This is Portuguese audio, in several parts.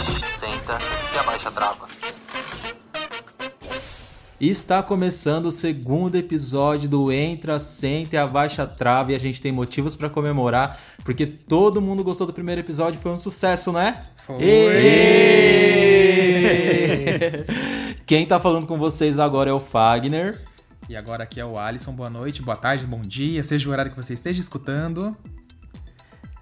Entra, senta e abaixa a trava. Está começando o segundo episódio do Entra, Senta e Abaixa a Trava e a gente tem motivos para comemorar, porque todo mundo gostou do primeiro episódio, foi um sucesso, né? Foi. Quem tá falando com vocês agora é o Fagner. E agora aqui é o Alisson. Boa noite, boa tarde, bom dia, seja o horário que você esteja escutando.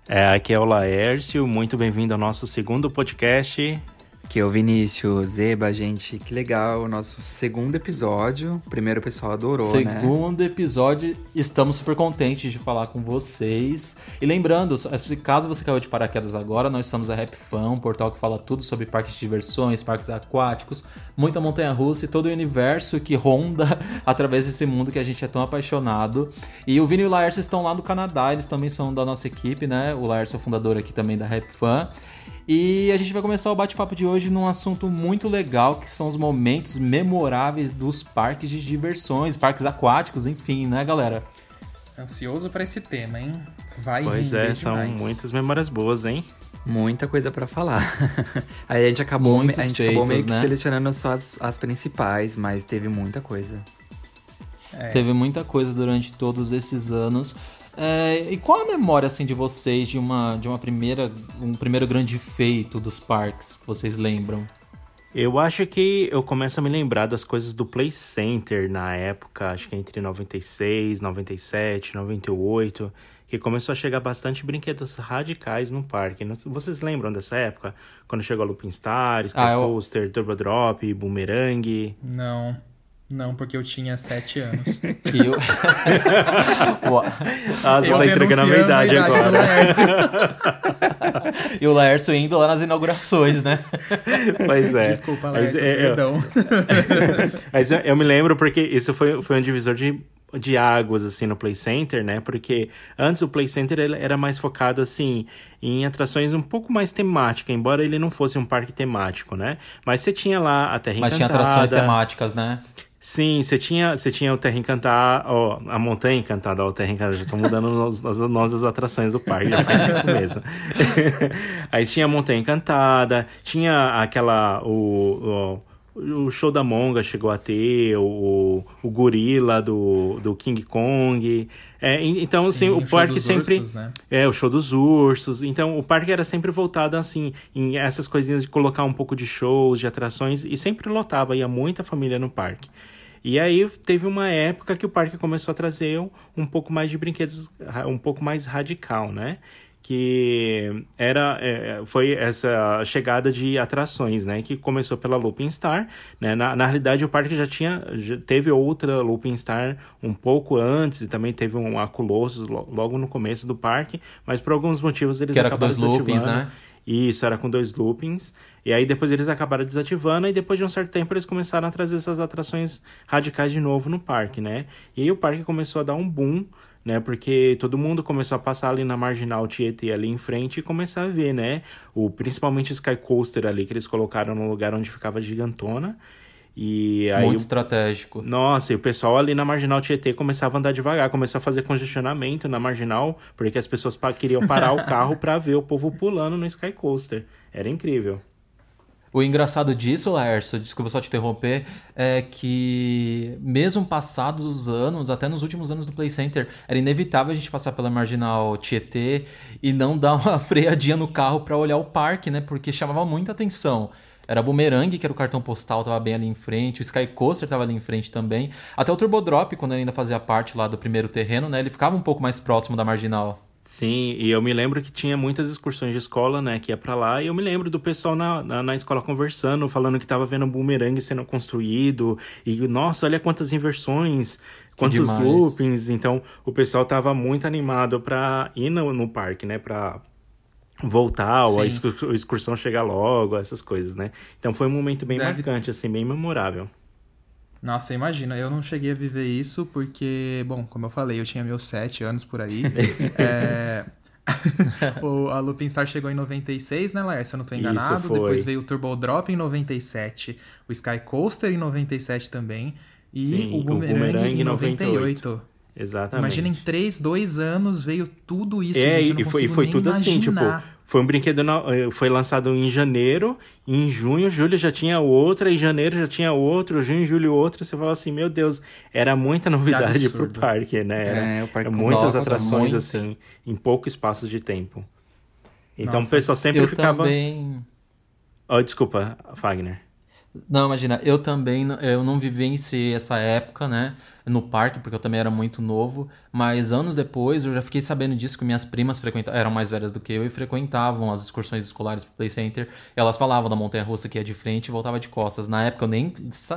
É, aqui é o Laércio, muito bem-vindo ao nosso segundo podcast. Aqui é o Vinícius Zeba, gente, que legal, o nosso segundo episódio. O primeiro o pessoal adorou, né? Segundo episódio, estamos super contentes de falar com vocês. E lembrando, se caso você caiu de paraquedas agora, nós somos a Rap Fan, um portal que fala tudo sobre parques de diversões, parques aquáticos, muita montanha-russa e todo o universo que ronda através desse mundo que a gente é tão apaixonado. E o Vini e o Laércio estão lá no Canadá, eles também são da nossa equipe, né? O Laércio é o fundador aqui também da Rap Fan. E a gente vai começar o bate-papo de hoje num assunto muito legal, que são os momentos memoráveis dos parques de diversões, parques aquáticos, enfim, né, galera? Ansioso para esse tema, hein? Vai Pois é, são demais. muitas memórias boas, hein? Muita coisa pra falar. Aí a gente acabou, Muitos a gente acabou meio feitos, que né? selecionando só as, as principais, mas teve muita coisa. É. Teve muita coisa durante todos esses anos. É, e qual a memória assim de vocês de uma de uma primeira um primeiro grande feito dos parques que vocês lembram? Eu acho que eu começo a me lembrar das coisas do Play Center na época, acho que entre 96, 97, 98, que começou a chegar bastante brinquedos radicais no parque. Vocês lembram dessa época? Quando chegou a Looping Star, Sky Ah, eu- Coaster, Turbo Drop, Boomerang. Não, não, porque eu tinha sete anos. E eu... Boa. Ah, Eu tá entregando a minha idade a idade do agora. E o Laércio indo lá nas inaugurações, né? Pois é. Desculpa, Mas, Laércio, é, eu- perdão. Mas eu, eu me lembro porque isso foi, foi um divisor de, de águas, assim, no Play Center, né? Porque antes o Play Center era mais focado, assim, em atrações um pouco mais temáticas, embora ele não fosse um parque temático, né? Mas você tinha lá a Terra Mas tinha Encantada. atrações temáticas, né? Sim, você tinha, você tinha o Terra Encantada, ó, a Montanha Encantada, ó, o Terra Encantada, já tô mudando as, as nossas atrações do parque, já faz tempo mesmo. Aí tinha a Montanha Encantada, tinha aquela, o, o, o show da Monga chegou a ter, o, o gorila do, do King Kong, é, então assim, Sim, o o show parque dos sempre... ursos, né? É, o show dos ursos. Então, o parque era sempre voltado, assim, em essas coisinhas de colocar um pouco de shows, de atrações, e sempre lotava, ia muita família no parque. E aí, teve uma época que o parque começou a trazer um, um pouco mais de brinquedos, um pouco mais radical, né? Que era, é, foi essa chegada de atrações, né? Que começou pela Looping Star, né? Na, na realidade, o parque já tinha, já teve outra Looping Star um pouco antes, e também teve um a Colossus lo- logo no começo do parque, mas por alguns motivos eles Que era com acabaram dois loopings, desativando. né? Isso, era com dois loopings. E aí depois eles acabaram desativando e depois de um certo tempo eles começaram a trazer essas atrações radicais de novo no parque, né? E aí o parque começou a dar um boom, né? Porque todo mundo começou a passar ali na Marginal Tietê ali em frente e começar a ver, né? O, principalmente o Sky Coaster ali que eles colocaram no lugar onde ficava gigantona. E aí, Muito estratégico. Nossa, e o pessoal ali na Marginal Tietê começava a andar devagar, começou a fazer congestionamento na Marginal, porque as pessoas queriam parar o carro para ver o povo pulando no Sky Coaster. Era incrível. O engraçado disso, Laércio, desculpa só te interromper, é que mesmo passados os anos, até nos últimos anos do Play Center, era inevitável a gente passar pela Marginal Tietê e não dar uma freadinha no carro para olhar o parque, né? Porque chamava muita atenção. Era Boomerang, que era o cartão postal, tava bem ali em frente. O Sky Coaster tava ali em frente também. Até o Turbo Drop, quando ele ainda fazia parte lá do primeiro terreno, né? Ele ficava um pouco mais próximo da marginal. Sim, e eu me lembro que tinha muitas excursões de escola, né, que ia para lá, e eu me lembro do pessoal na, na, na, escola conversando, falando que tava vendo um boomerang sendo construído, e nossa, olha quantas inversões, quantos loopings, então o pessoal tava muito animado pra ir no, no parque, né, pra voltar, ou a excursão chegar logo, essas coisas, né? Então foi um momento bem Deve... marcante, assim, bem memorável. Nossa, imagina, eu não cheguei a viver isso porque, bom, como eu falei, eu tinha meus sete anos por aí. é... o, a Lupin Star chegou em 96, né, Laércio? Se eu não tô enganado. Depois veio o Turbo Drop em 97, o Sky Coaster em 97 também. E Sim, o Boomerang, o Boomerang em 98. 98. Exatamente. Imagina, em 3, 2 anos veio tudo isso. É, gente, e foi, foi tudo imaginar. assim, tipo, foi um brinquedo, eh, foi lançado em janeiro, em junho, julho já tinha outra, em janeiro já tinha outro, junho, julho outra. Você fala assim, meu Deus, era muita novidade pro parque, né? Era, é, o parque muitas Nossa, atrações, muita. assim, em pouco espaço de tempo. Então Nossa, o pessoal sempre ficava. Também... Oh, desculpa, Fagner. Não, imagina, eu também eu não vivenciei essa época, né, no parque, porque eu também era muito novo, mas anos depois eu já fiquei sabendo disso que minhas primas frequentavam, eram mais velhas do que eu e frequentavam as excursões escolares pro Play Center. elas falavam da montanha russa que ia de frente e voltava de costas. Na época eu nem,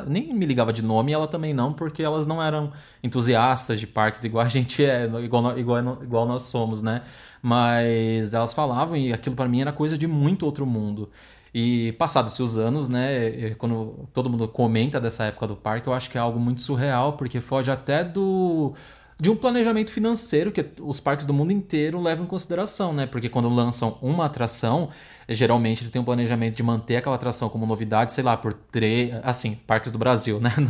nem me ligava de nome e ela também não, porque elas não eram entusiastas de parques igual a gente é, igual, igual, igual nós somos, né? Mas elas falavam e aquilo para mim era coisa de muito outro mundo. E passados os anos, né, quando todo mundo comenta dessa época do parque, eu acho que é algo muito surreal, porque foge até do de um planejamento financeiro que os parques do mundo inteiro levam em consideração, né? Porque quando lançam uma atração, geralmente ele tem um planejamento de manter aquela atração como novidade, sei lá, por três. Assim, parques do Brasil, né? No,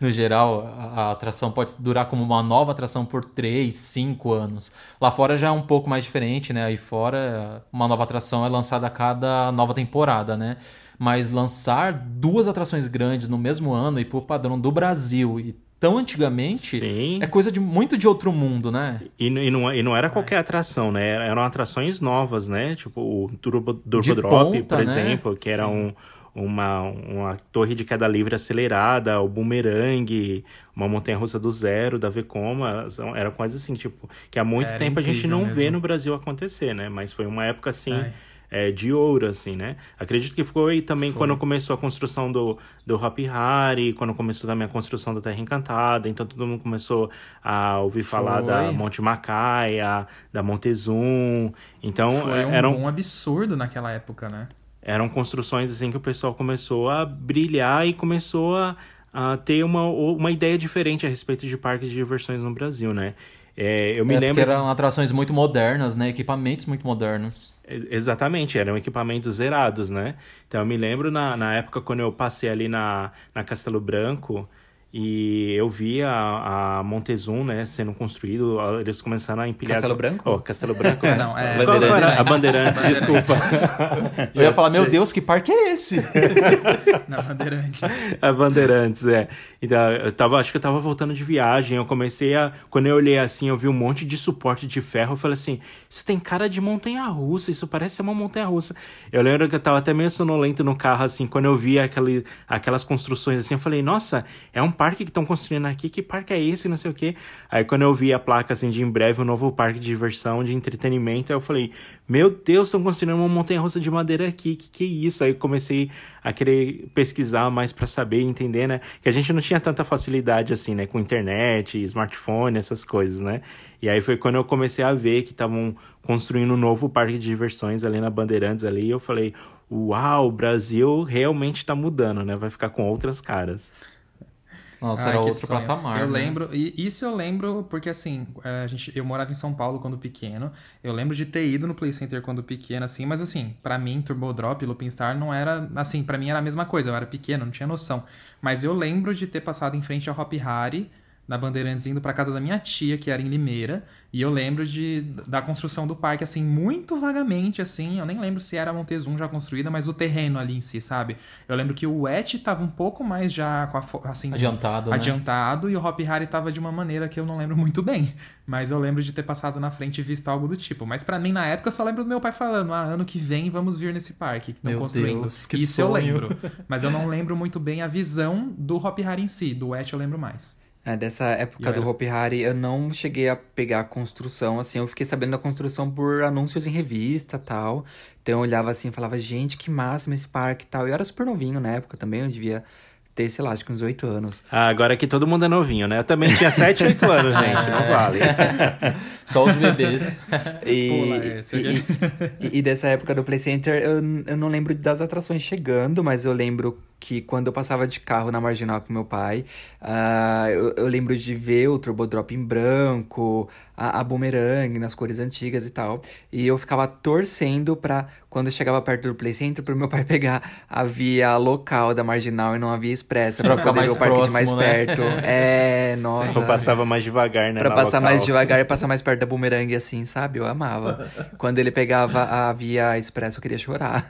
no geral, a, atração pode durar como uma nova atração por três, cinco anos. Lá fora já é um pouco mais diferente, né? Aí fora, uma nova atração é lançada a cada nova temporada, né? Mas lançar duas atrações grandes no mesmo ano e por padrão do Brasil e tão antigamente Sim. é coisa de muito de outro mundo, né? E, e, não, e não era qualquer atração, né? Eram atrações novas, né? Tipo o Turbo, Turbo Drop, ponta, por né? exemplo, que Sim. era um, uma, uma torre de queda livre acelerada, o Boomerang, uma montanha-russa do zero, da Vekoma, era quase assim, tipo, que há muito era tempo a gente não mesmo. vê no Brasil acontecer, né? Mas foi uma época assim... Ai é, de ouro, assim, né? Acredito que foi também foi. quando começou a construção do, do Happy Hari, quando começou também a construção da Terra Encantada, então todo mundo começou a ouvir foi. falar da Monte Macaia, da Montezum, então... Foi um, um absurdo naquela época, né? Eram construções, assim, que o pessoal começou a brilhar e começou a, a ter uma, uma ideia diferente a respeito de parques de diversões no Brasil, né? É, eu me é, lembro. eram atrações muito modernas, né? Equipamentos muito modernos. Exatamente, eram equipamentos zerados, né? Então eu me lembro na, na época quando eu passei ali na, na Castelo Branco, e eu vi a, a Montezum, né, sendo construído, eles começaram a empilhar... Castelo as... Branco? Oh, Castelo Branco. É. Não, é... Bandeirantes. A Bandeirantes, desculpa. Eu ia falar, meu Deus, que parque é esse? Não, Bandeirantes. A Bandeirantes, é. Então, eu tava, acho que eu tava voltando de viagem, eu comecei a... Quando eu olhei assim, eu vi um monte de suporte de ferro, eu falei assim, isso tem cara de montanha-russa, isso parece ser uma montanha-russa. Eu lembro que eu tava até meio sonolento no carro, assim, quando eu vi aquele, aquelas construções assim, eu falei, nossa, é um parque que estão construindo aqui, que parque é esse, não sei o quê. Aí quando eu vi a placa assim de em breve um novo parque de diversão, de entretenimento, aí eu falei, meu Deus, estão construindo uma montanha-russa de madeira aqui, que que é isso? Aí comecei a querer pesquisar mais para saber e entender, né? Que a gente não tinha tanta facilidade assim, né, com internet, smartphone, essas coisas, né? E aí foi quando eu comecei a ver que estavam construindo um novo parque de diversões ali na Bandeirantes ali, e eu falei, uau, o Brasil realmente está mudando, né? Vai ficar com outras caras. Nossa, Ai, era outro sonho. patamar. Eu né? lembro, e isso eu lembro porque assim, a gente, eu morava em São Paulo quando pequeno. Eu lembro de ter ido no Play Center quando pequeno, assim, mas assim, pra mim, Turbo Drop e Lupin Star não era. Assim, pra mim era a mesma coisa, eu era pequeno, não tinha noção. Mas eu lembro de ter passado em frente ao Hop Harry, na Bandeirantes, indo pra casa da minha tia, que era em Limeira. E eu lembro de, da construção do parque, assim, muito vagamente, assim. Eu nem lembro se era Montezum já construída, mas o terreno ali em si, sabe? Eu lembro que o Wet tava um pouco mais já com a, assim, Adiantado, né? adiantado e o Hop Harry tava de uma maneira que eu não lembro muito bem. Mas eu lembro de ter passado na frente e visto algo do tipo. Mas pra mim, na época, eu só lembro do meu pai falando: ah, ano que vem vamos vir nesse parque que estão construindo. Deus, que Isso eu sonho. lembro. Mas eu não lembro muito bem a visão do Hop Harry em si. Do Wet eu lembro mais. É, dessa época do era- Hopi Hari, eu não cheguei a pegar a construção, assim, eu fiquei sabendo da construção por anúncios em revista tal. Então eu olhava assim e falava, gente, que máximo esse parque e tal. Eu era super novinho na época também, eu devia ter, sei lá, acho que uns oito anos. Ah, agora que todo mundo é novinho, né? Eu também tinha 7, 8 anos, gente, não vale. Só os bebês. E, Laércio, e, e- e dessa época do Play Center, eu, eu não lembro das atrações chegando, mas eu lembro que quando eu passava de carro na Marginal com meu pai, ah, eu, eu lembro de ver o Turbo Drop em branco, a, a Boomerang nas cores antigas e tal. E eu ficava torcendo pra, quando eu chegava perto do Play Center, pro meu pai pegar a via local da Marginal e não a via expressa, pra, Pra ficar poder ver mais o parque de mais próximo, né? perto. É, nossa. Eu passava mais devagar, né? Pra na passar local. mais devagar e passar mais perto da boomerang, assim, sabe? Eu amava. Quando ele pegava a via expressa, eu queria chorar.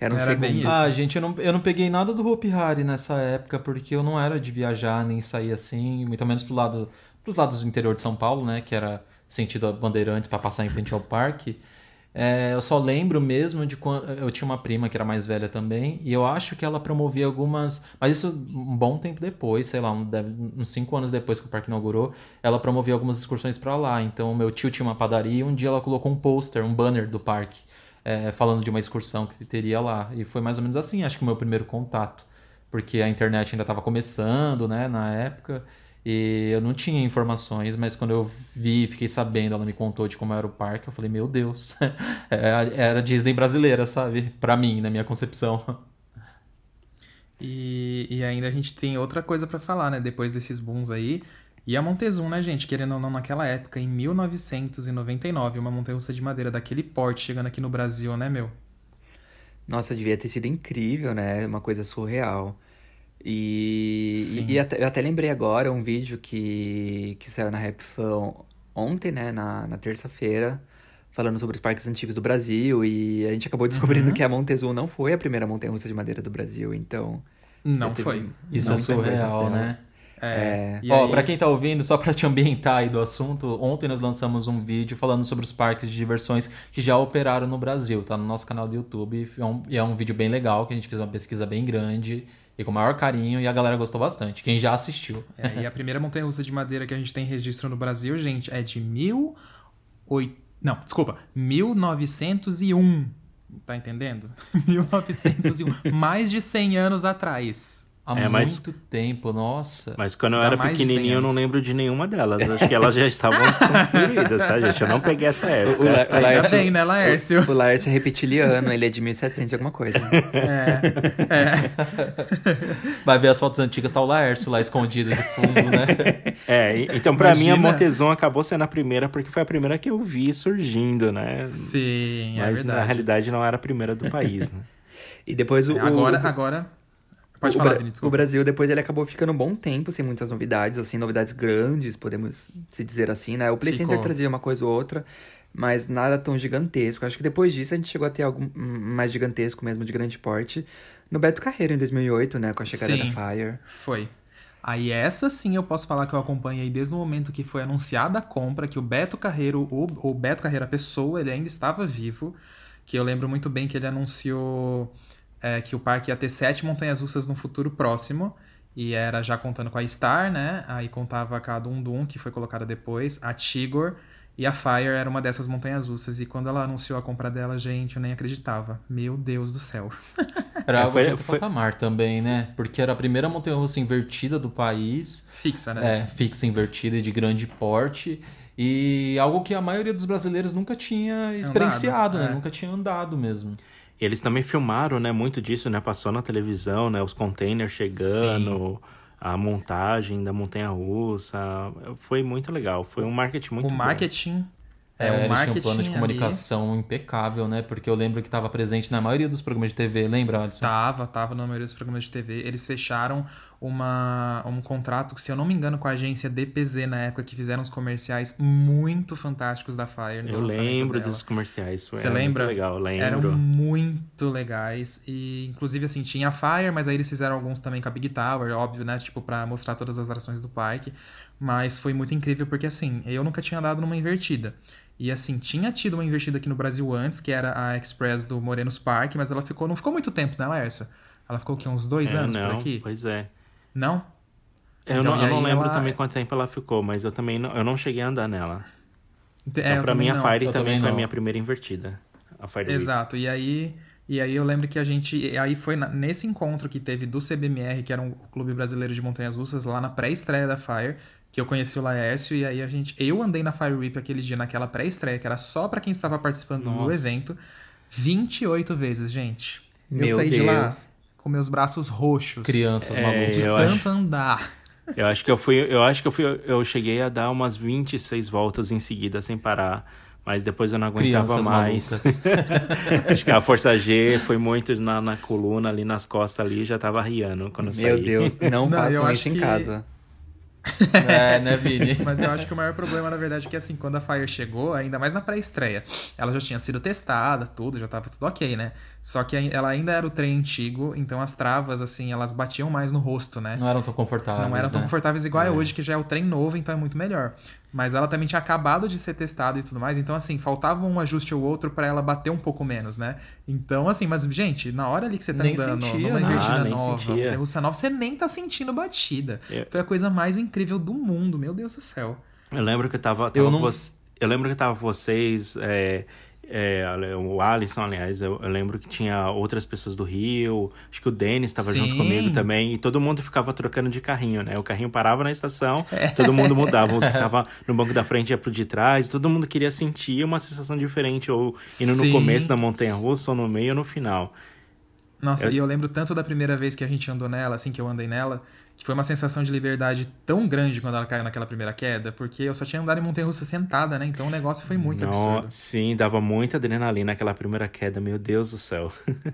Era um Era bem isso. Ah, gente, eu não, eu não peguei nada do Hopi Hari nessa época, porque eu não era de viajar nem sair assim, muito menos pro lado, pros lados do interior de São Paulo, né? Que era sentido a Bandeirantes para passar em frente ao parque. É, eu só lembro mesmo de quando eu tinha uma prima que era mais velha também, e eu acho que ela promovia algumas. Mas isso um bom tempo depois, sei lá, um, deve- uns cinco anos depois que o parque inaugurou, ela promovia algumas excursões para lá. Então, meu tio tinha uma padaria e um dia ela colocou um pôster, um banner do parque, é, falando de uma excursão que teria lá. E foi mais ou menos assim, acho que o meu primeiro contato. Porque a internet ainda estava começando, né, na época. E eu não tinha informações, mas quando eu vi, fiquei sabendo, ela me contou de como era o parque, eu falei, meu Deus, é, era Disney brasileira, sabe? Pra mim, na minha concepção. E, e ainda a gente tem outra coisa pra falar, né? Depois desses booms aí. E a Montezum, né, gente? Querendo ou não, naquela época, em 1999, uma montanha-russa de madeira daquele porte chegando aqui no Brasil, né, meu? Nossa, devia ter sido incrível, né? Uma coisa surreal. E, e, e até- eu até lembrei agora um vídeo que, que saiu na Rap Fan ontem, né? Na, na terça-feira, falando sobre os parques antigos do Brasil. E a gente acabou descobrindo Uhum. que a Montezum não foi a primeira montanha-russa de madeira do Brasil. Então, Não teve foi. Isso não é surreal, dela. né? É. E Ó, aí- pra quem tá ouvindo, só pra te ambientar aí do assunto, ontem nós lançamos um vídeo falando sobre os parques de diversões que já operaram no Brasil, tá no nosso canal do YouTube. É um, e é um vídeo bem legal, que a gente fez uma pesquisa bem grande e com o maior carinho, e a galera gostou bastante. Quem já assistiu. É, e a primeira montanha-russa de madeira que a gente tem registro no Brasil, gente, é de mil... Oi... Não, desculpa. 1901. Tá entendendo? 1901. Mais de 100 anos atrás. Há É, mas- muito tempo, nossa. Mas quando eu era mais de 100 pequenininho, eu não lembro de nenhuma delas. Acho que elas já estavam desconstruídas, tá, gente? Eu não peguei essa o, época. La- o Laércio, bem, né, Laércio? o, o Laércio é reptiliano, ele é de 1700 e alguma coisa. Vai ver as fotos antigas, tá o Laércio lá escondido de fundo, né? É, então pra mim a Imagina. Montezon acabou sendo a primeira porque foi a primeira que eu vi surgindo, né? Sim, é Mas verdade. na realidade não era a primeira do país, né? E depois o. Agora, o, agora... Pode o, falar, Bra- Vini, o desculpa. Brasil, depois, ele acabou ficando um bom tempo sem muitas novidades, assim, novidades grandes, podemos se dizer assim, né? O Play Ficou. Center trazia uma coisa ou outra, mas nada tão gigantesco. Acho que depois disso a gente chegou a ter algo hum, mais gigantesco mesmo, de grande porte, no Beto Carreiro, em 2008, né? Com a chegada Sim. da Fire. Foi. Aí essa sim eu posso falar que eu acompanhei desde o momento que foi anunciada a compra, que o Beto Carreiro, o, o Beto Carreiro, a pessoa, ele ainda estava vivo. Que eu lembro muito bem que ele anunciou é, que o parque ia ter sete montanhas russas no futuro próximo. E era já contando com a Star, né? Aí contava com a Dum Dum, que foi colocada depois, a Tigor e a Fire era uma dessas montanhas russas. E quando ela anunciou a compra dela, gente, eu nem acreditava. Meu Deus do céu. Era algo foi- de outro foi- patamar também, né? Porque era a primeira montanha russa invertida do país. Fixa, né? É, fixa, invertida e de grande porte. E algo que a maioria dos brasileiros nunca tinha experienciado, né? é. Nunca tinha andado mesmo. E eles também filmaram, né, muito disso, né? Passou na televisão, né? Os containers chegando, a montagem da montanha russa. Foi muito legal. Foi um marketing muito o bom. É, É, eles tinham um plano de ali comunicação impecável, né? Porque eu lembro que estava presente na maioria dos programas de TV, lembra, Alisson? Tava, tava na maioria dos programas de TV. Eles fecharam uma, um contrato, se eu não me engano, com a agência DPZ na época, que fizeram uns comerciais muito fantásticos da Fire. no Eu lembro dela. desses comerciais. Foi Você lembra? Muito legal, lembro. Eram muito legais. E, inclusive, assim, tinha a Fire, mas aí eles fizeram alguns também com a Big Tower, óbvio, né? Tipo, pra mostrar todas as atrações do parque. Mas foi muito incrível porque, assim, eu nunca tinha andado numa invertida. E, assim, tinha tido uma invertida aqui no Brasil antes, que era a Express do Morenos Park, mas ela ficou, não ficou muito tempo, né, Laércio? Ela ficou aqui uns dois É, anos não, por aqui? Pois é. Não? Eu Então, não, eu não lembro ela- também quanto tempo ela ficou, mas eu também não, eu não cheguei a andar nela. Ent- é, Então, eu pra mim, a. Fire Eu também foi a minha primeira invertida. A Fire Week. Exato. E aí, e aí eu lembro que a gente. Aí foi nesse encontro que teve do CBMR, que era um clube brasileiro de montanhas russas, lá na pré-estreia da Fire, que eu conheci o Laércio, e aí a gente. Eu andei na Fire Whip aquele dia, naquela pré-estreia, que era só pra quem estava participando do Nossa. evento, 28 vezes, gente. eu Meu saí de lá Deus. com meus braços roxos. Crianças É, malucas. De eu tanto acho- andar. Eu acho que eu fui, eu acho que eu fui, eu cheguei a dar umas 26 voltas em seguida sem parar, mas depois eu não aguentava Crianças mais. acho que a força G foi muito na, na coluna ali nas costas ali, já tava riando quando eu Meu saí. Deus, não, Não, eu façam isso em que- casa. é, né, Vini? Mas eu acho que o maior problema, na verdade, é que assim, quando a Fire chegou, ainda mais na pré-estreia, ela já tinha sido testada, tudo, já tava tudo ok, né? Só que ela ainda era o trem antigo, então as travas, assim, elas batiam mais no rosto, né? Não eram tão confortáveis. Não eram tão né? confortáveis igual é hoje, que já é o trem novo, então é muito melhor. Mas ela também tinha acabado de ser testada e tudo mais, então assim, faltava um ajuste ou outro pra ela bater um pouco menos, né? Então, assim, mas, gente, na hora ali que você tá Nem andando sentia, numa né? invertida Ah, nem nova, russa nova, você nem tá sentindo batida. É. Foi a coisa mais incrível do mundo, meu Deus do céu. Eu lembro que eu tava, tava Eu não- eu lembro que tava vocês, é, é, o Alisson, aliás, eu, eu lembro que tinha outras pessoas do Rio, acho que o Denis estava junto comigo também, e todo mundo ficava trocando de carrinho, né? O carrinho parava na estação, É. todo mundo mudava, que estavam no banco da frente ia pro de trás, todo mundo queria sentir uma sensação diferente, ou indo no Sim. começo da montanha russa, ou no meio ou no final. Nossa, Eu- e eu lembro tanto da primeira vez que a gente andou nela, assim que eu andei nela, que foi uma sensação de liberdade tão grande quando ela caiu naquela primeira queda, porque eu só tinha andado em montanha russa sentada, né? Então o negócio foi muito Não, absurdo. sim, dava muita adrenalina aquela primeira queda, meu Deus do céu.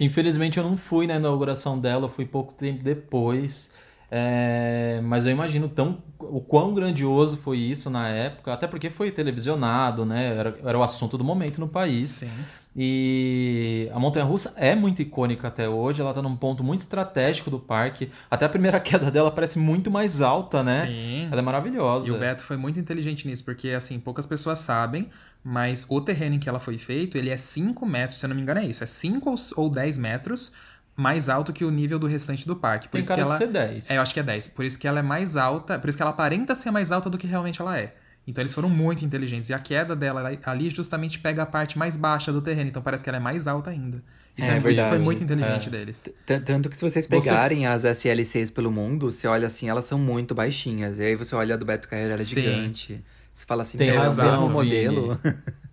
Infelizmente eu não fui na inauguração dela, eu fui pouco tempo depois. É, mas eu imagino tão, o quão grandioso foi isso na época, até porque foi televisionado, né? Era, era o assunto do momento no país. Sim. E a montanha russa é muito icônica até hoje, ela tá num ponto muito estratégico do parque. Até a primeira queda dela parece muito mais alta, né? Sim. Ela é maravilhosa. E o Beto foi muito inteligente nisso, porque, assim, poucas pessoas sabem, mas o terreno em que ela foi feito, ele é 5 metros, se eu não me engano é isso, é 5 ou 10 metros mais alto que o nível do restante do parque. Por Tem isso cara que de ela... ser 10. É, eu acho que é 10. Por isso que ela é mais alta, por isso que ela aparenta ser mais alta do que realmente ela é. Então eles foram muito inteligentes. E a queda dela ali justamente pega a parte mais baixa do terreno. Então parece que ela é mais alta ainda. Isso, É é, isso foi verdade. muito inteligente É. deles. T- Tanto que se vocês Você- pegarem as SL6 pelo mundo, você olha assim, elas são muito baixinhas. E aí você olha a do Beto Carreira, ela é Sim. gigante. Você fala assim, Tem "Meu, é o razão, mesmo modelo.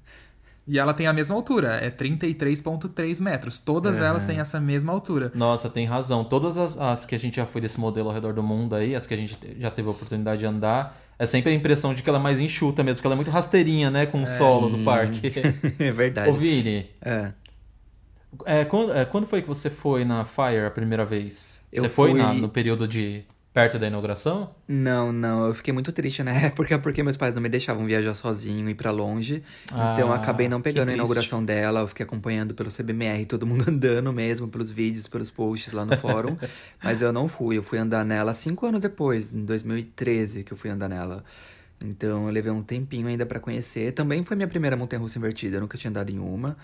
E ela tem a mesma altura, é 33,3 metros. Todas elas têm essa mesma altura. Nossa, tem razão. Todas as, as que a gente já foi desse modelo ao redor do mundo aí, as que a gente te- já teve a oportunidade de andar, é sempre a impressão de que ela é mais enxuta mesmo, que ela é muito rasteirinha, né, com o solo do parque. é verdade. Ô, Vini, É. é, quando, é, quando foi que você foi na Fire a primeira vez? Eu você foi fui- na- no período de perto da inauguração? Não, não, eu fiquei muito triste na época porque meus pais não me deixavam viajar sozinho e ir pra longe. então eu Ah, acabei não pegando a inauguração dela, eu fiquei acompanhando pelo CBMR, todo mundo andando mesmo, pelos vídeos, pelos posts lá no fórum. mas eu não fui, eu fui andar nela cinco anos depois, em 2013 que eu fui andar nela. Então eu levei um tempinho ainda pra conhecer. Também foi minha primeira montanha russa invertida, eu nunca tinha andado em uma.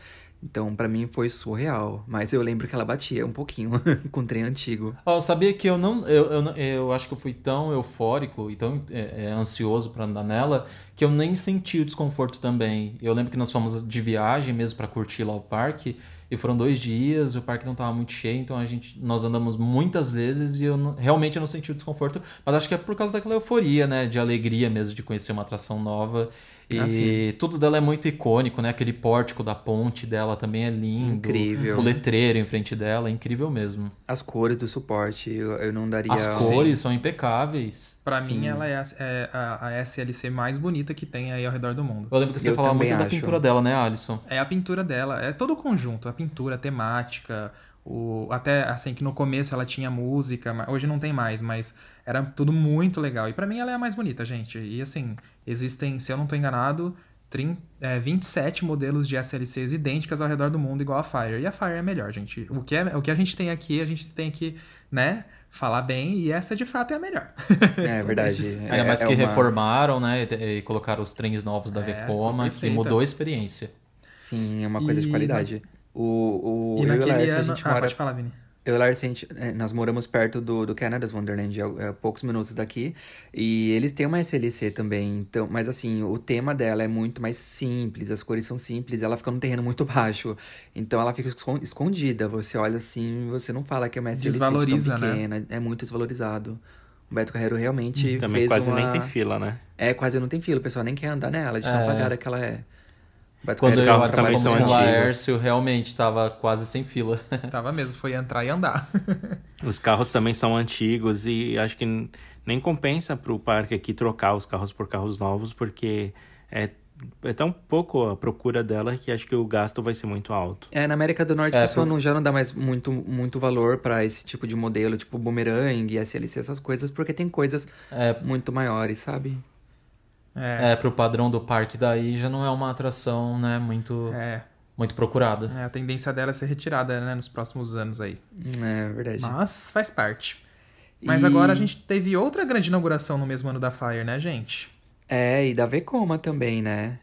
Então, pra mim foi surreal. Mas eu lembro que ela batia um pouquinho com o trem antigo. Ó, sabia que eu não. Eu, eu, eu acho que eu fui tão eufórico e tão é, é, ansioso pra andar nela que eu nem senti o desconforto também. Eu lembro que nós fomos de viagem mesmo pra curtir lá o parque. E foram dois dias, o parque não tava muito cheio, então a gente, nós andamos muitas vezes e eu não- realmente eu não senti o desconforto. Mas acho que é por causa daquela euforia, né? De alegria mesmo de conhecer uma atração nova. E Ah, sim. tudo dela é muito icônico, né? Aquele pórtico da ponte dela também é lindo. Incrível. O letreiro em frente dela é incrível mesmo. As cores do suporte, eu, eu não daria. As cores são impecáveis. Pra Sim. mim, ela é, a, é a- a SLC mais bonita que tem aí ao redor do mundo. Eu lembro que você Eu falava muito da acho. pintura dela, né, Alisson? É a pintura dela, é todo o conjunto, a pintura, a temática, o, até assim que no começo ela tinha música, mas hoje não tem mais, mas era tudo muito legal. E pra mim ela é a mais bonita, gente. E assim, existem, se eu não tô enganado, trin- é, 27 modelos de SLCs idênticas ao redor do mundo, igual a Fire. E a Fire é melhor, gente. O que, é, o que a gente tem aqui, a gente tem que, né, falar bem, e essa de fato é a melhor. É verdade. Esses- É- Ainda mais é que uma- reformaram, né? E, e colocaram os trens novos da É, Vekoma, que mudou a experiência. Sim, é uma coisa de E- qualidade. O, o, E e naquele a ano... gente Ah, mora pode falar, Vini. Eu e o Lars, a gente- é, nós moramos perto do, do Canada's Wonderland, a, a poucos minutos daqui. E eles têm uma SLC também, então, mas assim, o tema dela é muito mais simples, as cores são simples, ela fica num terreno muito baixo. Então ela fica escon- escondida, você olha assim, você não fala que é uma SLC Desvaloriza, tão né? pequena, é muito desvalorizado. O Beto Carreiro realmente Também fez quase uma... nem tem fila, né? É, quase não tem fila, o pessoal nem quer andar nela, de tão É. vagada que ela é. O Beto Quando eu carros estava também são o antigos. Laércio, realmente tava quase sem fila. Tava mesmo, foi entrar e andar. Os carros também são antigos e acho que nem compensa pro parque aqui trocar os carros por carros novos, porque é, é tão pouco a procura dela que acho que o gasto vai ser muito alto. É, na América do Norte É, a pessoa por- não, já não dá mais muito, muito valor pra esse tipo de modelo, tipo boomerang, SLC, essas coisas, porque tem coisas É, muito maiores, sabe? É, é, pro padrão do parque daí já não é uma atração, né, muito, é, muito procurada. é, a tendência dela é ser retirada, né, nos próximos anos aí. É verdade. Mas faz parte. Mas E- agora a gente teve outra grande inauguração no mesmo ano da Fire, né, gente? É, e da Vekoma também, né?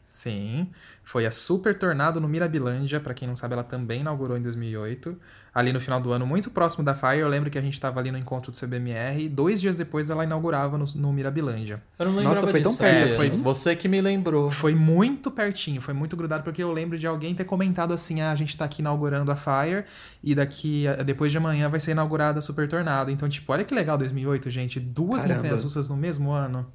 Sim, foi a Super Tornado no Mirabilândia, pra quem não sabe, ela também inaugurou em 2008. Ali no final do ano, muito próximo da Fire, eu lembro que a gente tava ali no encontro do CBMR e dois dias depois ela inaugurava no, no Mirabilândia. Eu não lembrava Nossa, foi tão perto É, assim. foi você que me lembrou. Foi muito pertinho, foi muito grudado, porque eu lembro de alguém ter comentado assim: ah, a gente tá aqui inaugurando a Fire e daqui, depois de amanhã vai ser inaugurada a Super Tornado. Então, tipo, olha que legal 2008, gente. Duas Caramba. montanhas russas no mesmo ano.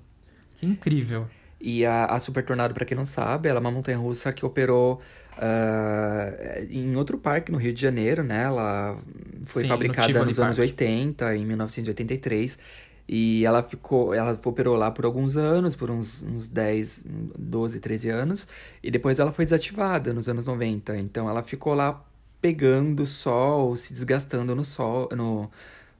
Que incrível. E a, a Super Tornado, pra quem não sabe, ela é uma montanha-russa que operou ah, em outro parque no Rio de Janeiro, né? Ela foi Sim, no fabricada Tivoli nos anos Park. 80, em 1983. E ela ficou, ela operou lá por alguns anos, por uns, uns 10, 12, 13 anos. E depois ela foi desativada nos anos 90. Então ela ficou lá pegando sol, se desgastando no sol, no,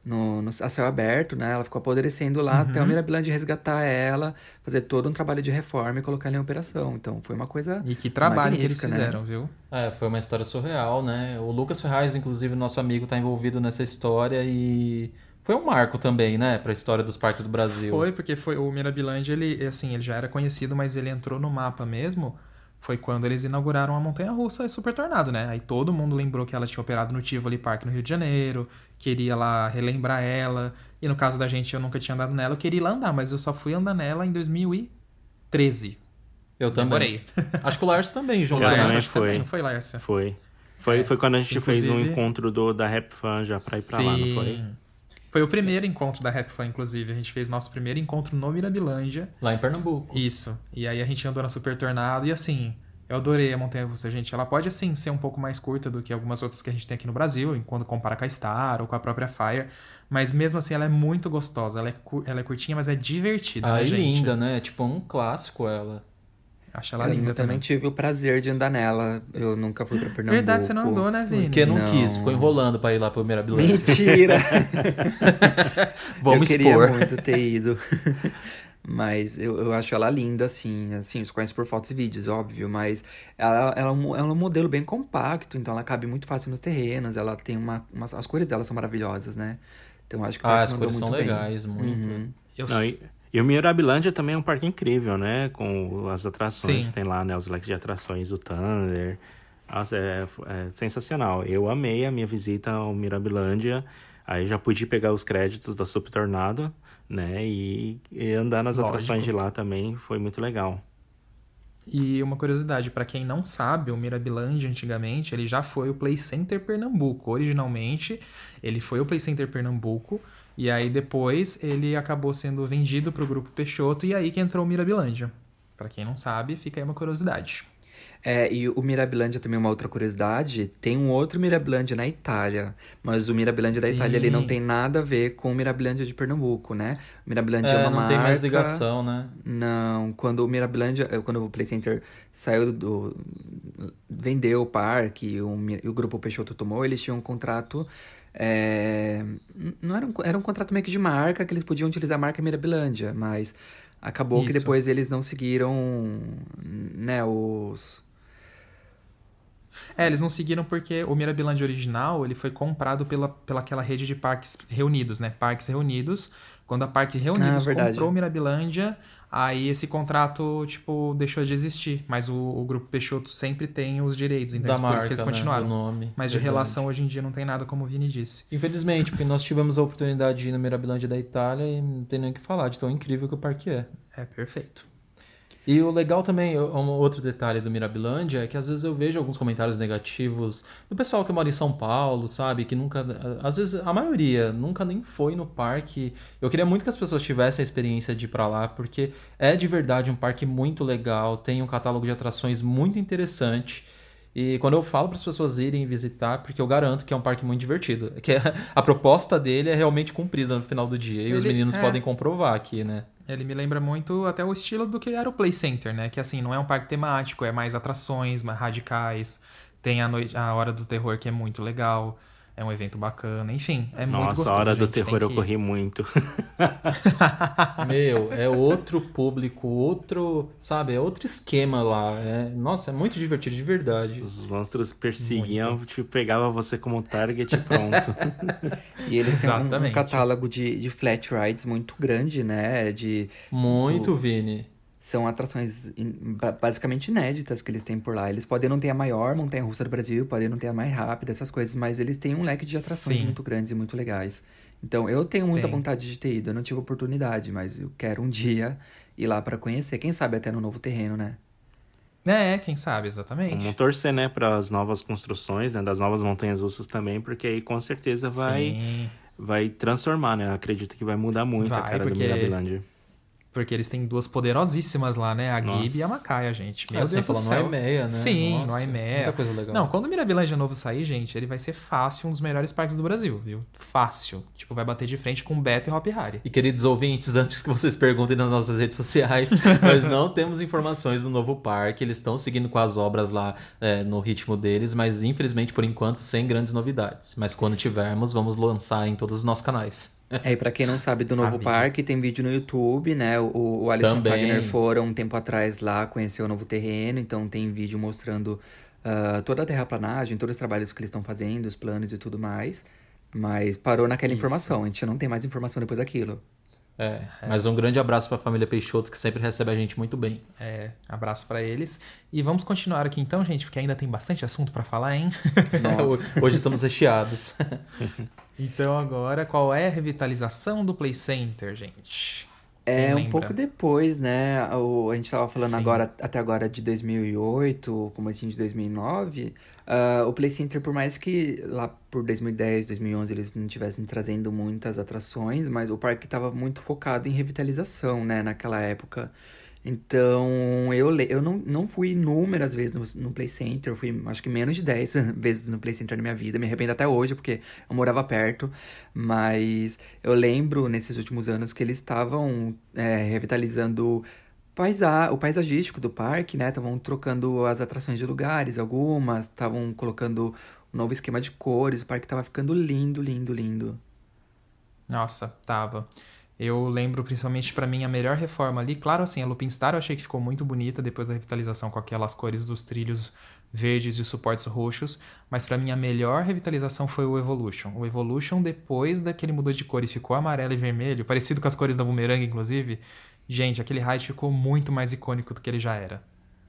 no, no a céu aberto, né? Ela ficou apodrecendo lá até o Uhum. Mirabilândia resgatar ela, fazer todo um trabalho de reforma e colocar ela em operação. Então foi uma coisa. E que trabalho que eles né? fizeram, viu? É, foi uma história surreal, né? O Lucas Ferraz, inclusive, nosso amigo, tá envolvido nessa história e foi um marco também, né, pra história dos parques do Brasil. Foi, porque foi o Mirabilândia, ele, assim, ele já era conhecido, mas ele entrou no mapa mesmo. Foi quando eles inauguraram a Montanha Russa e Super Tornado, né? Aí todo mundo lembrou que ela tinha operado no Tivoli Park no Rio de Janeiro, queria lá relembrar ela. E no caso da gente, eu nunca tinha andado nela, eu queria ir lá andar, mas eu só fui andar nela em 2013. Eu também. Demorei. Acho que o Lars também junto, Eu né? também acho que foi. também, não foi, Lárcia? Foi. Foi, foi quando a gente fez um Inclusive- encontro do, da Rap Fan já pra ir pra lá, não foi? Foi o primeiro encontro da Rap Fan, inclusive. A gente fez nosso primeiro encontro no Mirabilândia. Lá em Pernambuco. Isso. E aí a gente andou na Super Tornado e assim, eu adorei a Montanha Russa, gente. Ela pode assim ser um pouco mais curta do que algumas outras que a gente tem aqui no Brasil, quando compara com a Star ou com a própria Fire. Mas mesmo assim, ela é muito gostosa. Ela é, ela é curtinha, mas é divertida, Ah, né, e gente? linda, né? É Tipo um clássico ela. Acho ela eu linda também também. tive o prazer de andar nela. Eu nunca fui pra Pernambuco. Verdade, você não andou, né, Vini? Porque não, Não. quis, ficou enrolando pra ir lá pro Mirabilândia. Mentira! Vamos eu queria expor. muito ter ido. Mas eu, eu acho ela linda, assim. Assim, os conheço por fotos e vídeos, óbvio. Mas ela, ela, é um- ela é um modelo bem compacto, então ela cabe muito fácil nos terrenos. Ela tem uma, umas- As cores dela são maravilhosas, né? Então eu acho que Ah, as cores são bem. legais, muito. Uhum. Eu Não, e, e o Mirabilândia também é um parque incrível, né? Com as atrações Sim. que tem lá, né? Os leques de atrações, o Thunder. Nossa, é, é sensacional. Eu amei a minha visita ao Mirabilândia. Aí já pude pegar os créditos da Super Tornado, né? E, e andar nas Lógico. atrações de lá também foi muito legal. E uma curiosidade, para quem não sabe, o Mirabilândia antigamente, ele já foi o Play Center Pernambuco. Originalmente, ele foi o Play Center Pernambuco, e aí depois ele acabou sendo vendido pro grupo Peixoto e aí que entrou o Mirabilândia. Para quem não sabe, fica aí uma curiosidade. É, e o Mirabilândia também é uma outra curiosidade. Tem um outro Mirabilândia na Itália. Mas o Mirabilândia da Sim. Itália ele não tem nada a ver com o Mirabilândia de Pernambuco, né? O Mirabilândia é, É, uma não marca... tem mais ligação, né? Não, quando o Mirabilândia, eh, quando o Play Center saiu do. vendeu o parque e o, o grupo Peixoto tomou, eles tinham um contrato. é, não era um, era um contrato meio que de marca, que eles podiam utilizar a marca Mirabilândia, mas acabou que Isso. depois eles não seguiram, né, os. É, eles não seguiram porque o Mirabilândia original, ele foi comprado pela, pela aquela rede de parques reunidos, né? Parques reunidos. Quando a Parques Reunidos Ah, comprou o Mirabilândia, aí esse contrato, tipo, deixou de existir. Mas o, o Grupo Peixoto sempre tem os direitos, então da por isso marca, que eles né? continuaram. Do nome. Mas de Verdade. relação hoje em dia não tem nada, como o Vini disse. Infelizmente, porque nós tivemos a oportunidade de ir no Mirabilândia da Itália e não tem nem o que falar de tão incrível que o parque é. É perfeito. E o legal também, um outro detalhe do Mirabilândia é que às vezes eu vejo alguns comentários negativos do pessoal que mora em São Paulo, sabe? Que nunca. Às vezes, a maioria nunca nem foi no parque. Eu queria muito que as pessoas tivessem a experiência de ir pra lá, porque é de verdade um parque muito legal, tem um catálogo de atrações muito interessante. E quando eu falo para as pessoas irem visitar, porque eu garanto que é um parque muito divertido, que a, a proposta dele é realmente cumprida no final do dia. E os Ele- meninos é. podem comprovar aqui, né? Ele me lembra muito até o estilo do que era o Play Center, né? Que assim, não é um parque temático, é mais atrações, mais radicais. Tem a, noite, a Hora do Terror, que é muito legal. É um evento bacana. Enfim, é muito Nossa, gostoso. a hora do gente, tem terror eu que corri muito. Meu, é outro público, outro, sabe, é outro esquema lá. É, nossa, é muito divertido, de verdade. Os monstros perseguiam, tipo, pegava você como target e pronto. E eles têm um- um, catálogo de, de flat rides muito grande, né? De, Muito, Vini. São atrações in- ba- basicamente inéditas que eles têm por lá. Eles podem não ter a maior montanha-russa do Brasil, podem não ter a mais rápida, essas coisas, mas eles têm um leque de atrações Sim. muito grandes e muito legais. Então, eu tenho muita Tem. vontade de ter ido. Eu não tive oportunidade, mas eu quero um dia ir lá pra conhecer. Quem sabe até no novo terreno, né? É, quem sabe, exatamente. Vamos torcer, né, para as novas construções, né, das novas montanhas russas também, porque aí com certeza vai Sim, vai transformar, né? Eu acredito que vai mudar muito a Vai, cara do porque- Mirabilândia. Porque eles têm duas poderosíssimas lá, né? A. Gib e a Macaia, gente. Meu Ah, você Deus do falou no céu. Aimeia, né? Sim, Nossa, no Aimeia. muita coisa legal. Não, quando o Mirabilândia novo sair, gente, ele vai ser fácil um dos melhores parques do Brasil, viu? Fácil. Tipo, vai bater de frente com Beto e Hop Harry. E queridos ouvintes, antes que vocês perguntem nas nossas redes sociais, nós não temos informações do novo parque. Eles estão seguindo com as obras lá é, no ritmo deles, mas infelizmente, por enquanto, sem grandes novidades. Mas quando tivermos, vamos lançar em todos os nossos canais. É, e pra quem não sabe do novo parque, tem vídeo no YouTube, né? O, o Alisson Também. Wagner foram um tempo atrás lá conhecer o novo terreno, então tem vídeo mostrando ah, toda a terraplanagem, todos os trabalhos que eles estão fazendo, os planos e tudo mais. Mas parou naquela informação, a gente não tem mais informação depois daquilo. É, mas um grande abraço para a família Peixoto, que sempre recebe a gente muito bem. É, abraço pra eles. E vamos continuar aqui então, gente, porque ainda tem bastante assunto pra falar, hein? Hoje estamos recheados. então agora, qual é a revitalização do Play Center, gente? É um pouco depois, né? O, a gente tava falando Sim. agora, até agora de 2008, comecinho de 2009. ah, o Play Center, por mais que lá por 2010, 2011 eles não estivessem trazendo muitas atrações, mas o parque tava muito focado em revitalização, né? Naquela época. Então, eu, eu não, não fui inúmeras vezes no, no Play Center, eu fui acho que menos de 10 vezes no Play Center na minha vida. Me arrependo até hoje, porque eu morava perto. Mas eu lembro nesses últimos anos que eles estavam é, revitalizando paisa o paisagístico do parque, né? Estavam trocando as atrações de lugares, algumas, estavam colocando um novo esquema de cores. O parque tava ficando lindo, lindo, lindo. Nossa, tava. Eu lembro principalmente pra mim a melhor reforma ali. Claro, assim, a Lupin Star eu achei que ficou muito bonita depois da revitalização com aquelas cores dos trilhos verdes e os suportes roxos. Mas pra mim a melhor revitalização foi o Evolution. O Evolution, depois daquele mudou de cores, ficou amarelo e vermelho, parecido com as cores da Boomerang, inclusive. Gente, aquele ride ficou muito mais icônico do que ele já era.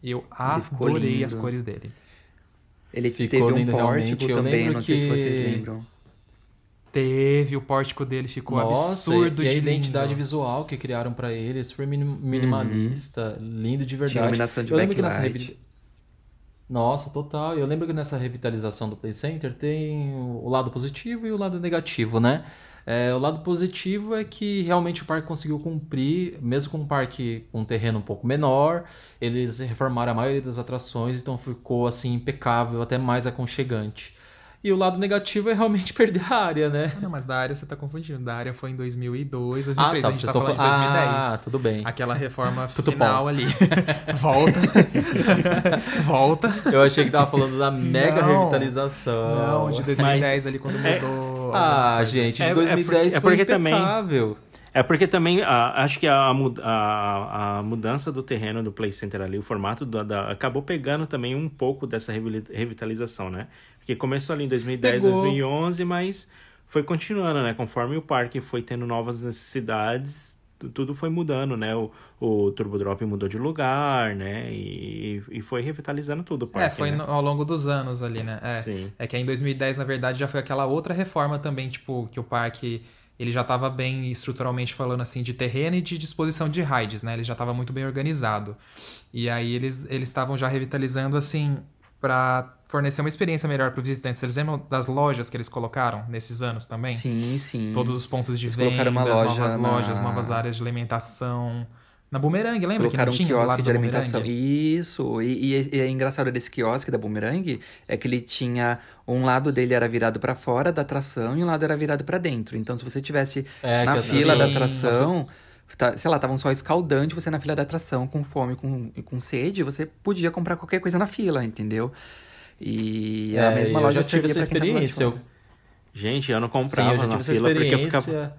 Eu Ele adorei as cores dele. Ele Ficou teve um lindo pórtico Eu também, lembro não sei se que- vocês lembram. Teve, o pórtico dele ficou Nossa, absurdo e a de identidade lindo. visual que criaram pra ele, super minim- minimalista, lindo de verdade. Tinha iluminação de Eu lembro que nessa revi- Nossa, total. Eu lembro que nessa revitalização do Play Center tem o lado positivo e o lado negativo, né? É, o lado positivo é que realmente o parque conseguiu cumprir, mesmo com um parque com um terreno um pouco menor, eles reformaram a maioria das atrações, então ficou assim impecável, até mais aconchegante. E o lado negativo é realmente perder a área, né? Ah, não, mas da área você tá confundindo. Da área foi em 2002, 2003. Ah, tá, a gente vocês tá estão falando de falando- 2010. Ah, tudo bem. Aquela reforma Tudo final bom. ali. Volta. Volta. Eu achei que tava falando da mega Não. revitalização. Não, de 2010 ali, quando é- mudou. Ah, gente, de É- é 2010 porque- é foi porque também- impecável. É porque também a- acho que a, a, a mudança do terreno do Play Center ali, o formato da, da- acabou pegando também um pouco dessa revi- revitalização, né? Porque começou ali em 2010, Pegou. 2011, mas foi continuando, né? Conforme o parque foi tendo novas necessidades, tu- tudo foi mudando, né? O, o Turbo Drop mudou de lugar, né? E, e foi revitalizando tudo o parque, É, foi né? no- ao longo dos anos ali, né? É, Sim. é que em 2010, na verdade, já foi aquela outra reforma também, tipo, que o parque ele já estava bem estruturalmente falando assim de terreno e de disposição de rides, né? Ele já estava muito bem organizado. E aí eles eles estavam já revitalizando assim para fornecer uma experiência melhor para os visitantes. Vocês lembram das lojas que eles colocaram nesses anos também? Sim, sim. Todos os pontos de Eles venda, loja novas na- lojas, novas áreas de alimentação. Na Boomerang, lembra Colocaram um que não tinha lado quiosque de alimentação. Boomerang? Isso. E, e, e é engraçado desse quiosque da Boomerang é que ele tinha. Um lado dele era virado pra fora da atração e um lado era virado pra dentro. Então, se você tivesse É, na fila da atração. tá- sei lá, tava um sol escaldante, você na fila da atração com fome com, e com sede, você podia comprar qualquer coisa na fila, entendeu? E a É, mesma eu loja já tive essa de experiência. Eu. Gente, eu não sim, comprava eu já na tive essa fila porque eu experiência. ficava...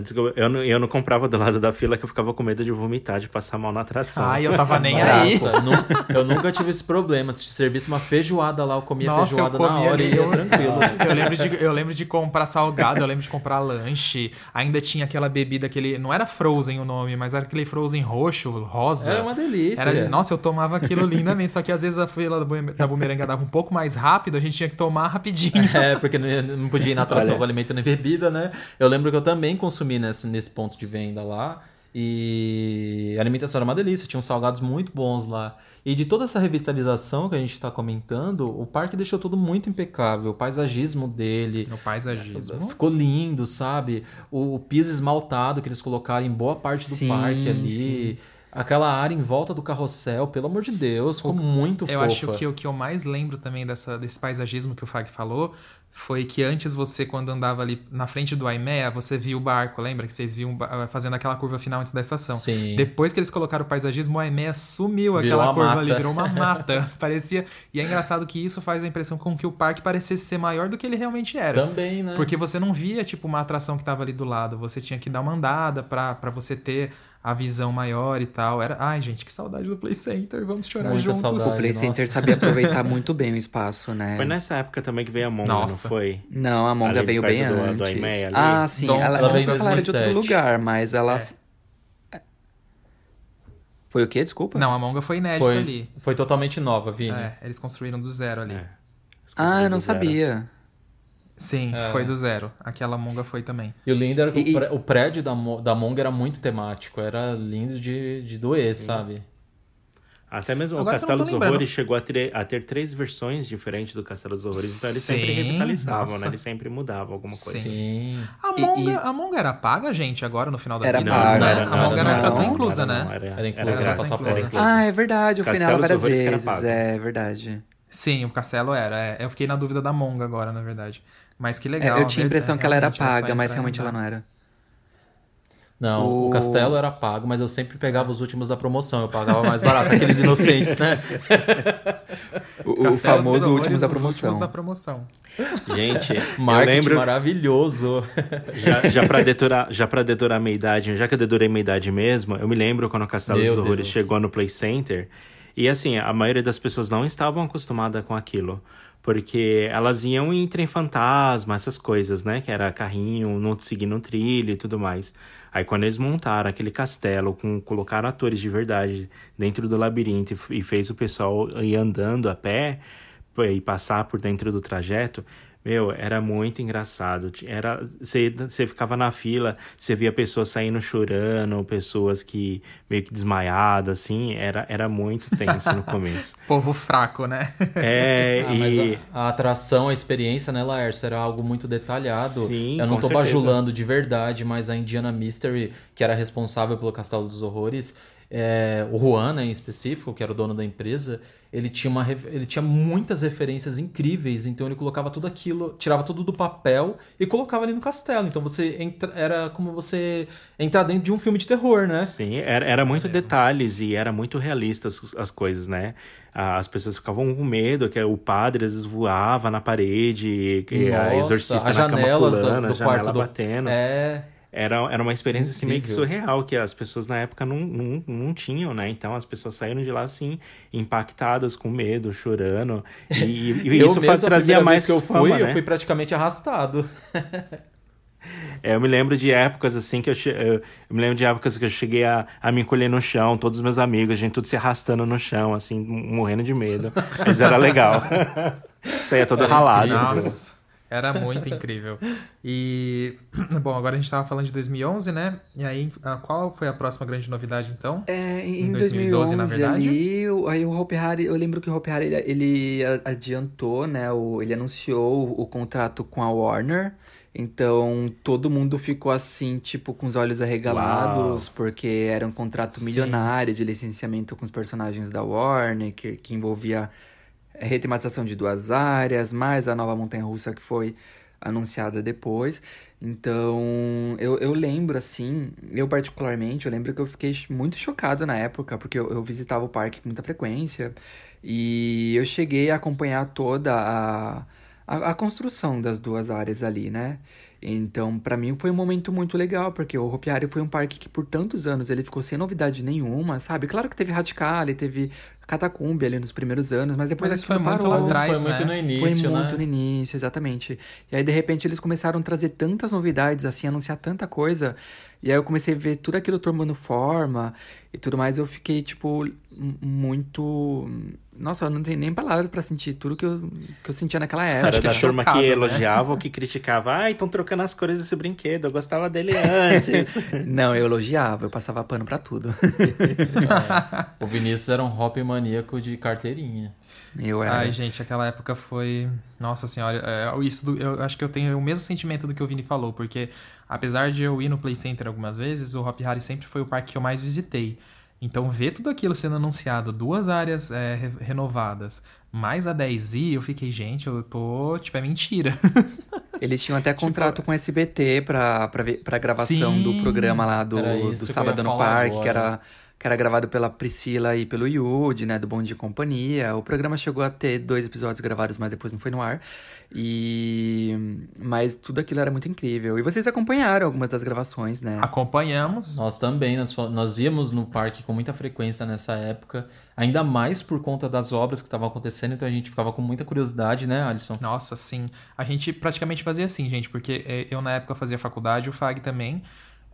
Desculpa, Eu não, eu não comprava do lado da fila que eu ficava com medo de vomitar, de passar mal na atração. Ai, eu tava nem aí. Nossa, nu- eu nunca tive esse problema. Se servisse uma feijoada lá, eu comia Nossa, feijoada eu comia na hora e ali, ia eu- tranquilo. Eu lembro, de, eu lembro de comprar salgado, eu lembro de comprar lanche. Ainda tinha aquela bebida, aquele. Não era Frozen o nome, mas era aquele Frozen roxo, rosa. Era uma delícia. Era- nossa, eu tomava aquilo lindamente, só que às vezes a fila da bume- da bumerangue dava um pouco mais rápido, a gente tinha que tomar rapidinho. É, porque não, não podia ir na atração Olha. com alimento nem bebida, né? Eu lembro que eu também consumi nesse, nesse ponto de venda lá. E a alimentação era uma delícia, tinham salgados muito bons lá. E de toda essa revitalização que a gente está comentando, o parque deixou tudo muito impecável. O paisagismo dele, No paisagismo. Ficou lindo, sabe? O, o piso esmaltado que eles colocaram em boa parte do Sim, parque ali. sim. Aquela área em volta do carrossel, pelo amor de Deus, ficou muito Eu fofa. acho que o que eu mais lembro também dessa, desse paisagismo que o Fag falou foi que antes você, quando andava ali na frente do Aimea, você via o barco, lembra? Que vocês viam ba- fazendo aquela curva final antes da estação. Sim. Depois que eles colocaram o paisagismo, o Aimea sumiu Virou aquela curva mata. ali, virou uma mata. Parecia. E é engraçado que isso faz a impressão com que o parque parecesse ser maior do que ele realmente era. Também, né? Porque você não via, tipo, uma atração que tava ali do lado. Você tinha que dar uma andada pra, pra você ter a visão maior e tal. Era... Ai, gente, que saudade do Play Center. Vamos chorar Muita juntos. saudade. O Play nossa. Center sabia aproveitar muito bem o espaço, né? Foi nessa época também que veio a Monga, Nossa. Não foi? Não, a Monga Ali veio bem do- antes. do Aimea. Ah, sim. Dom- ela, ela veio em sei se ela era de outro 2007. lugar, mas ela... É. Foi o quê? Desculpa? Não, a Monga foi inédita foi, ali. foi totalmente nova, Vini. É, eles construíram do zero ali. É. Ah, eu não zero. sabia. Sim, É. foi do zero. Aquela Monga foi também. E o lindo era que E- o pré- o prédio da, Mo- da Monga era muito temático. Era lindo de, de doer, sabe? Até mesmo Agora o não Castelo dos. Horrores chegou a ter, a ter três versões diferentes do Castelo dos Horrores, então eles sempre Sim, revitalizavam, nossa. né? Eles sempre mudavam alguma coisa. Sim. Sim. A E- Monga, e- a Monga era paga, gente, agora no final da Era vida? paga. Não, Não, a Monga era não, atração não, inclusa, Era, né? não, era, Era inclusa, era, era inclusa. inclusa. Ah, é verdade. Castelo nela dos várias era vezes. É verdade. Sim, o castelo era. é. Eu fiquei na dúvida da Monga agora, na verdade. Mas que É, legal. eu tinha a impressão que ela era paga, mas e realmente ela não era. Não, o... O- castelo era pago, mas eu sempre pegava os últimos da promoção. Eu pagava mais barato, aqueles inocentes, né? O, o famoso último da os últimos promoção. da promoção. Gente, Marketing lembro, maravilhoso. já, já pra dedurar, já pra dedurar a minha idade, já que eu dedurei minha idade mesmo, eu me lembro quando o Castelo Meu dos Horrores Deus. chegou no Play Center, e assim, a maioria das pessoas não estavam acostumadas com aquilo. Porque elas iam em trem fantasma, essas coisas, né? Que era carrinho, não seguindo um trilho e tudo mais. Aí quando eles montaram aquele castelo, com, colocaram atores de verdade dentro do labirinto e, e fez o pessoal ir andando a pé, e passar por dentro do trajeto, meu, era muito engraçado. Era, você, você ficava na fila, você via pessoas saindo chorando, pessoas que meio que desmaiadas, assim. Era, era muito tenso no começo. Povo fraco, né? É, ah, e... A, a, atração, a experiência, né, Laércio, era algo muito detalhado. Sim, Eu não tô certeza. bajulando de verdade, mas a Indiana Mystery, que era responsável pelo Castelo dos Horrores, é, o Juan, né, em específico, que era o dono da empresa, ele tinha, uma, ele tinha muitas referências incríveis, então ele colocava tudo aquilo, tirava tudo do papel e colocava ali no castelo. Então você entra, era como você entrar dentro de um filme de terror, né? Sim, era, era muito detalhes e era muito realista as, as coisas, né? As pessoas ficavam com medo, que o padre às vezes voava na parede, que Nossa, a exorcista as na janelas cama pulando, do, do a janela quarto do... batendo. É... Era, era uma experiência assim, meio que surreal, que as pessoas na época não, não, não tinham, né? Então as pessoas saíram de lá assim, impactadas, com medo, chorando. E, e Eu isso mesmo, a trazia mais vez que eu fama, fui, né? eu fui praticamente arrastado. É, eu me lembro de épocas assim que eu, eu, me lembro de épocas que eu cheguei a, a me encolher no chão, todos os meus amigos, a gente tudo se arrastando no chão, assim, morrendo de medo. Mas era legal. Saía todo ralado. Nossa, era muito incrível. E, bom, agora a gente tava falando de 2011, né? E aí, qual foi a próxima grande novidade, então? É, em, Em 2012, 2012, na verdade? ali, aí o Hope Hari, eu lembro que o Hope Hari, ele, ele adiantou, né, o, ele anunciou o, o contrato com a Warner, então todo mundo ficou assim, tipo, com os olhos arregalados, porque era um contrato Sim. milionário de licenciamento com os personagens da Warner, que, que envolvia retematização de duas áreas, mais a nova montanha-russa que foi anunciada depois. Então, eu, eu lembro, assim, eu particularmente, eu lembro que eu fiquei muito chocado na época, porque eu, eu visitava o parque com muita frequência, e eu cheguei a acompanhar toda a, a, a construção das duas áreas ali, né? Então, pra mim foi um momento muito legal, porque o Hopiari foi um parque que por tantos anos ele ficou sem novidade nenhuma, sabe? Claro que teve Radicale, teve Catacumbi ali nos primeiros anos, mas depois Mas isso foi muito parou. lá atrás, Isso foi muito né? no Foi início, muito né? no início, exatamente. E aí, de repente, eles começaram a trazer tantas novidades, assim, anunciar tanta coisa. E aí eu comecei a ver tudo aquilo tomando forma e tudo mais. Eu fiquei, tipo, muito. Nossa, eu não tenho nem palavra pra sentir tudo que eu, que eu sentia naquela época. Era da que turma chocado, que né? elogiava ou que criticava. Ah, estão trocando as cores desse brinquedo, eu gostava dele antes. Não, eu elogiava, eu passava pano pra tudo. O Vinícius era um hop maníaco de carteirinha. Eu era. Ai, gente, aquela época foi. Nossa senhora, é, isso do- eu acho que eu tenho o mesmo sentimento do que o Vini falou, porque apesar de eu ir no Play Center algumas vezes, o Hop Hari sempre foi o parque que eu mais visitei. Então, ver tudo aquilo sendo anunciado, duas áreas é, re- renovadas, mais a 10i, eu fiquei, gente, eu tô. Tipo, é mentira. Eles tinham até contrato com o SBT pra, pra, ver- pra gravação Sim. do programa lá do, do que Sábado no Parque, que agora. era, que era gravado pela Priscila e pelo Yudi, né, do Bom Dia e Companhia. O programa chegou a ter dois episódios gravados, mas depois não foi no ar. E... Mas tudo aquilo era muito incrível. E vocês acompanharam algumas das gravações, né? Acompanhamos. Nós também, nós, nós íamos no parque com muita frequência nessa época, ainda mais por conta das obras que estavam acontecendo, então a gente ficava com muita curiosidade, né, Alisson? Nossa, sim. A gente praticamente fazia assim, gente, porque é, eu na época fazia faculdade, o Fag também.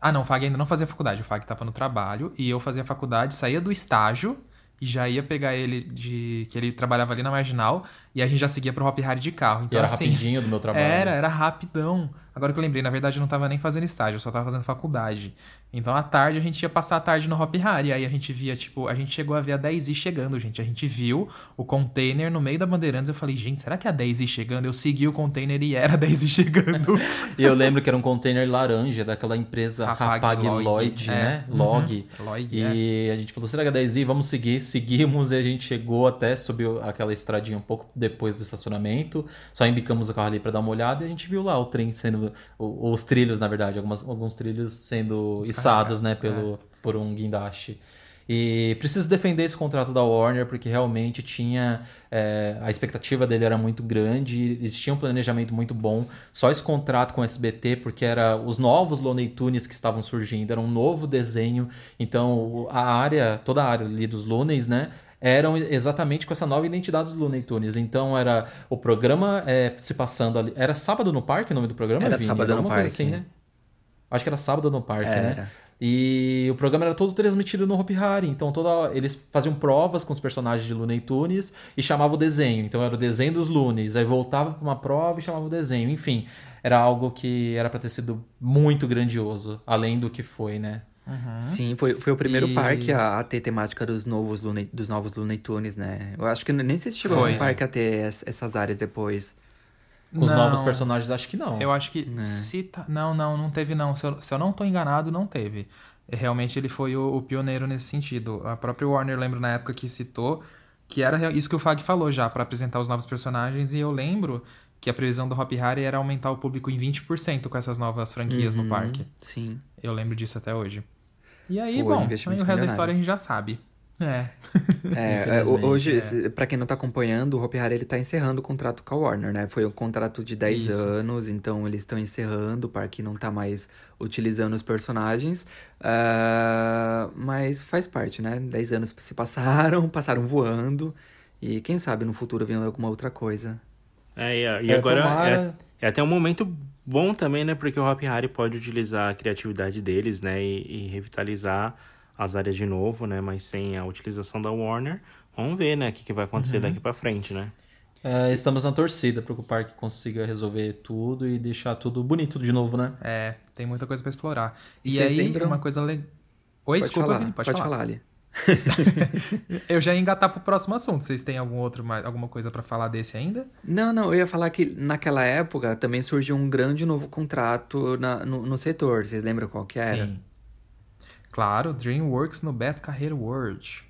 Ah, não, o Fag ainda não fazia faculdade, o Fag tava no trabalho e eu fazia faculdade, saía do estágio e já ia pegar ele de que ele trabalhava ali na Marginal e a gente já seguia pro Hop Hari de carro. E Então era assim, rapidinho do meu trabalho. Era, era rapidão. Agora que eu lembrei, na verdade eu não tava nem fazendo estágio, eu só tava fazendo faculdade. Então à tarde a gente ia passar a tarde no Hop Hari. Aí a gente via, tipo, a gente chegou a ver a 10i chegando, gente. A gente viu o container no meio da Bandeirantes. Eu falei, gente, será que é a 10i chegando? Eu segui o container e era a 10i chegando. E eu lembro que era um container laranja daquela empresa Rapag Rapag Lloyd, Lloyd, é. né? Uhum. Log. Lloyd, e a gente falou, será que é 10i? Vamos seguir. Seguimos e a gente chegou até, subiu aquela estradinha um pouco depois do estacionamento. Só embicamos o carro ali pra dar uma olhada e a gente viu lá o trem sendo... Os trilhos, na verdade. Algumas, alguns trilhos sendo içados, né? Pelo, por um guindaste. E preciso defender esse contrato da Warner porque realmente tinha é, a expectativa dele era muito grande, eles tinham um planejamento muito bom. Só esse contrato com o SBT porque era os novos Looney Tunes que estavam surgindo, era um novo desenho. Então a área, toda a área ali dos Looney, né? Eram exatamente com essa nova identidade dos Looney Tunes. Então era o programa é, se passando ali. Era Sábado no Parque o nome do programa? Era Vini? Sábado no Alguma coisa Parque. assim, né? Acho que era Sábado no Parque, né? Era. E o programa era todo transmitido no Hopi Hari, então toda, eles faziam provas com os personagens de Looney Tunes e chamavam o desenho. Então era o desenho dos Loonies, aí voltava para uma prova e chamava o desenho. Enfim, era algo que era para ter sido muito grandioso, além do que foi, né? Uhum. Sim, foi, foi o primeiro E- parque a, a ter temática dos novos, Looney, dos novos Looney Tunes, né? Eu acho que nem sei se chegou Foi. um parque a ter es- essas áreas depois. Com os Não. novos personagens, acho que não. Eu acho que Né. se tá... Não, não, não teve não. Se eu, se eu não tô enganado, não teve. Realmente ele foi o, o pioneiro nesse sentido. A própria Warner, lembro na época que citou, que era isso que o Fag falou já, pra apresentar os novos personagens. E eu lembro que a previsão do Hop Hari era aumentar o público em 20% com essas novas franquias no Uhum, parque. Sim. Eu lembro disso até hoje. E aí, Foi bom, aí o resto da história a gente já sabe. É. É, é, hoje, é. pra quem não tá acompanhando, o Hopi Hari ele tá encerrando o contrato com a Warner, né? Foi um contrato de 10 Isso. anos, então eles estão encerrando, o parque não tá mais utilizando os personagens. Ah, mas faz parte, né? 10 anos se passaram, passaram voando. E quem sabe no futuro vem alguma outra coisa. É, e, e É, agora tomara- é, é até um momento bom também, né? Porque o Hop Hari pode utilizar a criatividade deles, né? E, e revitalizar as áreas de novo, né? Mas sem a utilização da Warner. Vamos ver, né? O que, que vai acontecer Uhum. daqui pra frente, né? É, estamos na torcida para que o parque consiga resolver tudo e deixar tudo bonito de novo, né? É, tem muita coisa pra explorar. E, vocês aí, lembram- uma coisa legal. Oi, pode desculpa, falar, Vini, pode, falar. Ali. Eu já ia engatar pro próximo assunto. Vocês têm algum outro, mais- alguma coisa pra falar desse ainda? Não, não, eu ia falar que naquela época também surgiu um grande novo contrato na- no, no setor. Vocês lembram qual que era? Sim. Claro, DreamWorks no Beto Carreiro World.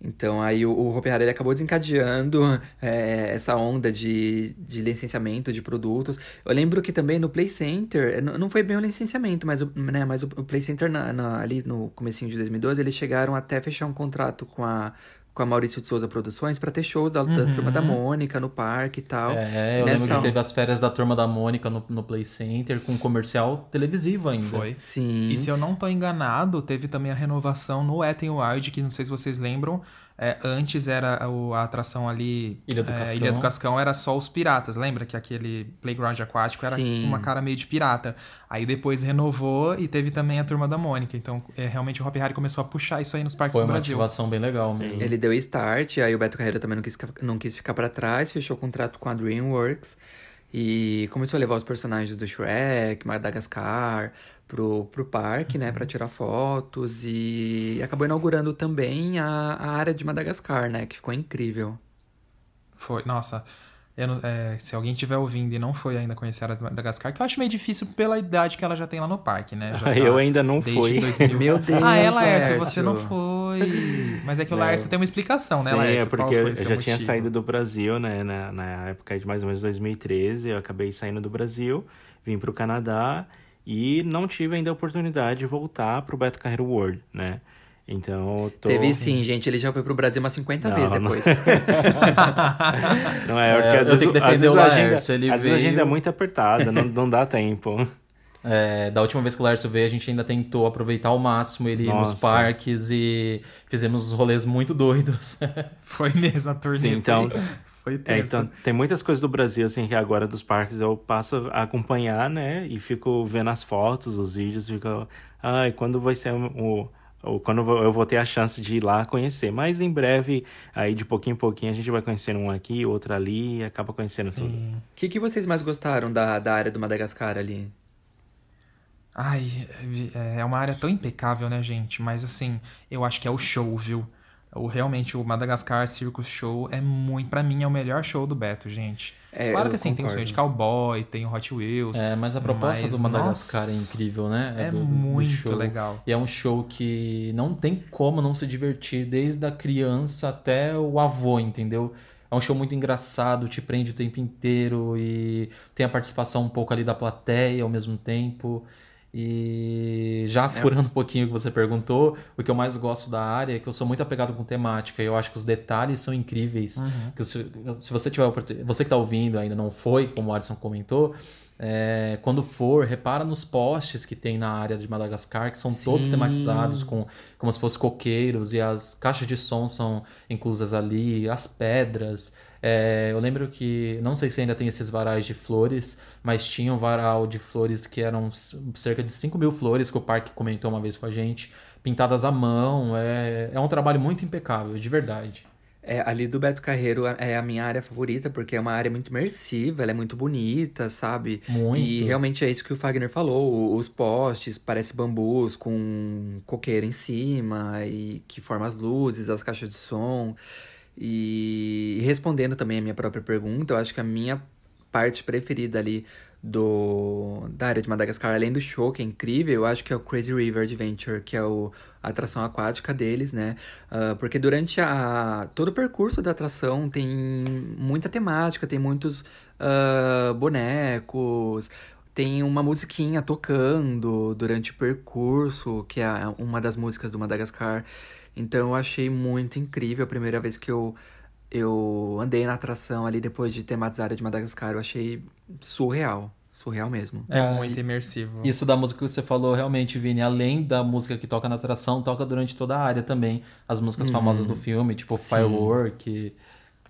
Então aí o, o Hopi acabou desencadeando é, essa onda de, de licenciamento de produtos. Eu lembro que também no Play Center, eh, não foi bem o licenciamento, mas, o, né, mas o Play Center na- na- ali no comecinho de 2012, eles chegaram até fechar um contrato com a, com a Maurício de Souza Produções para ter shows da, da Turma da Mônica no parque e tal. É, eu Nessa- lembro que teve as férias da turma da Mônica no, no Play Center com um comercial televisivo ainda. Foi. Sim. E se eu não tô enganado, teve também a renovação no Wet n Wild, que não sei se vocês lembram. É, antes era o- a atração ali. Ilha do é, Cascão. Ilha do Cascão era só os piratas. Lembra que aquele playground aquático era Sim. tipo uma cara meio de pirata. Aí depois renovou e teve também a turma da Mônica. Então, é, realmente o Hop Hari começou a puxar isso aí nos parques Foi do uma Brasil. ativação bem legal mesmo. Ele deu start, aí o Beto Carreiro também não quis, ficar- não quis ficar pra trás, fechou o contrato com a DreamWorks e começou a levar os personagens do Shrek, Madagascar pro, pro parque, né, pra tirar fotos e acabou inaugurando também a, a área de Madagascar, né, que ficou incrível. Foi, nossa. não- é, se alguém estiver ouvindo e não foi ainda conhecer a Madagascar, que eu acho meio difícil pela idade que ela já tem lá no parque, né? Já tá Eu ainda não fui. 2000. Meu Deus, Ah, é, Laércio, você não foi. Mas é que o Não. Laércio tem uma explicação, né, Sim, Laércio? é porque Qual eu já tinha motivo? saído do Brasil, né? Na, na época de mais ou menos 2013, eu acabei saindo do Brasil, vim pro Canadá e não tive ainda a oportunidade de voltar pro Beto Carreiro World, né? Então, eu tô... Teve sim, gente, ele já foi pro Brasil umas 50 Não, vezes não. depois. Não é, porque É, às vezes, às defender vezes o a agenda, Laércio, ele às vezes a agenda é veio- muito apertada, não, não dá tempo. É, da última vez que o Lárcio veio, a gente ainda tentou aproveitar ao máximo ele ir nos Nossa. parques e fizemos uns rolês muito doidos. Foi mesmo a turnê. Sim, então- Foi, foi É, tenso. então, tem muitas coisas do Brasil, assim, que agora dos parques eu passo a acompanhar, né? E fico vendo as fotos, os vídeos, fico... Ai, quando vai ser o... o quando eu vou- ter a chance de ir lá conhecer. Mas em breve, aí de pouquinho em pouquinho, a gente vai conhecendo um aqui, outro ali, e acaba conhecendo tudo. O que, que vocês mais gostaram da, da área do Madagascar ali? Ai, é uma área tão impecável, né, gente? Mas assim, eu acho que é o show, viu? O, realmente, o Madagascar Circus Show é muito. Pra mim, é o melhor show do Beto, gente. É, claro que assim, tem o sonho de cowboy, tem o Hot Wheels. É, mas a proposta mas, do Madagascar é nossa, incrível, né? É do- do muito show. legal. E é um show que não tem como não se divertir, desde a criança até o avô, entendeu? É um show muito engraçado, te prende o tempo inteiro e tem a participação um pouco ali da plateia ao mesmo tempo. E É. já furando um pouquinho o que você perguntou, o que eu mais gosto da área é que eu sou muito apegado com temática. Eu acho que os detalhes são incríveis. Uhum. Que se, se você tiver você que está ouvindo ainda não foi, como o Alisson comentou, É, quando for, repara nos postes que tem na área de Madagascar, que são todos Sim. tematizados com como se fossem coqueiros, e as caixas de som são inclusas ali, as pedras. É, eu lembro que, não sei se ainda tem esses varais de flores, mas tinha um varal de flores que eram cerca de 5 mil flores, que o parque comentou uma vez com a gente, pintadas à mão. É, é um trabalho muito impecável, de verdade. É, ali do Beto Carreiro é a minha área favorita, porque é uma área muito imersiva, ela é muito bonita, sabe? Muito. E realmente é isso que o Fagner falou. Os postes parecem bambus com coqueiro em cima e que forma as luzes, as caixas de som. E respondendo também a minha própria pergunta, eu acho que a minha parte preferida ali do da área de Madagascar, além do show, que é incrível, eu acho que é o Crazy River Adventure, que é o, a atração aquática deles, né? Ah, porque durante a, todo o percurso da atração tem muita temática, tem muitos ah, bonecos, tem uma musiquinha tocando durante o percurso, que é uma das músicas do Madagascar. Então eu achei muito incrível a primeira vez que eu, eu andei na atração ali depois de tematizar a área de Madagascar. Eu achei surreal. Surreal mesmo. É, É, muito e- imersivo. Isso da música que você falou, realmente, Vini, além da música que toca na atração, toca durante toda a área também. As músicas famosas do filme, tipo Firework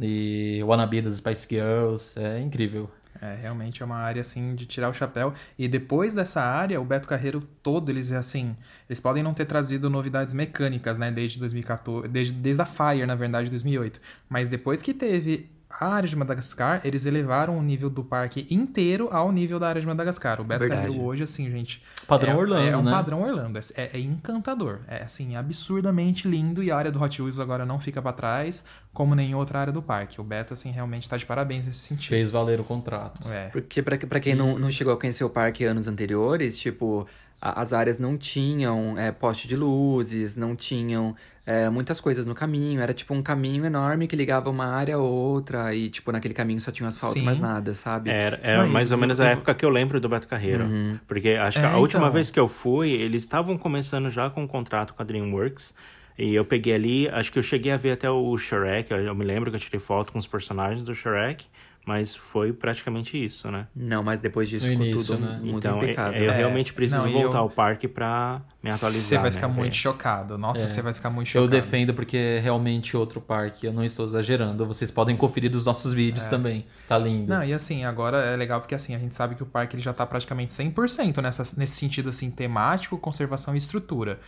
e Wannabe das Spice Girls. É incrível. É, realmente é uma área assim de tirar o chapéu. E depois dessa área, o Beto Carreiro todo, eles assim, eles podem não ter trazido novidades mecânicas, né, desde 2014, desde, desde a Fire, na verdade, 2008. Mas depois que teve a área de Madagascar, eles elevaram o nível do parque inteiro ao nível da área de Madagascar. O Beto Verdade. Carreiro hoje, assim, gente. Padrão é, Orlando, É um né? padrão Orlando. É, é encantador. É, assim, absurdamente lindo. E a área do Hot Wheels agora não fica pra trás, como nem outra área do parque. O Beto, assim, realmente tá de parabéns nesse sentido. Fez valer o contrato. É. Porque pra, pra quem não, não chegou a conhecer o parque anos anteriores, tipo, a- as áreas não tinham é, poste de luzes, não tinham é, muitas coisas no caminho. Era tipo um caminho enorme que ligava uma área a outra e, tipo, naquele caminho só tinha asfalto, Sim. mais nada, sabe? Era, era Não, mais ou menos a época que eu lembro do Beto Carreiro. Porque acho que É, a última então. vez que eu fui, eles estavam começando já com um contrato com a DreamWorks. E eu peguei ali, acho que eu cheguei a ver até o Shrek. Eu, eu me lembro que eu tirei foto com os personagens do Shrek. Mas foi praticamente isso, né? Não, mas depois disso No ficou início, tudo né? muito então, impecável. eu É, realmente preciso não, voltar eu- ao parque pra me atualizar. Você vai né, ficar ver. muito chocado. Nossa, você vai ficar muito Eu chocado. defendo porque é realmente outro parque. Eu não estou exagerando. Vocês podem conferir dos nossos vídeos também. Tá lindo. Não, e assim, agora é legal porque assim, a gente sabe que o parque ele já tá praticamente 100% nessa, nesse sentido assim, temático, conservação e estrutura.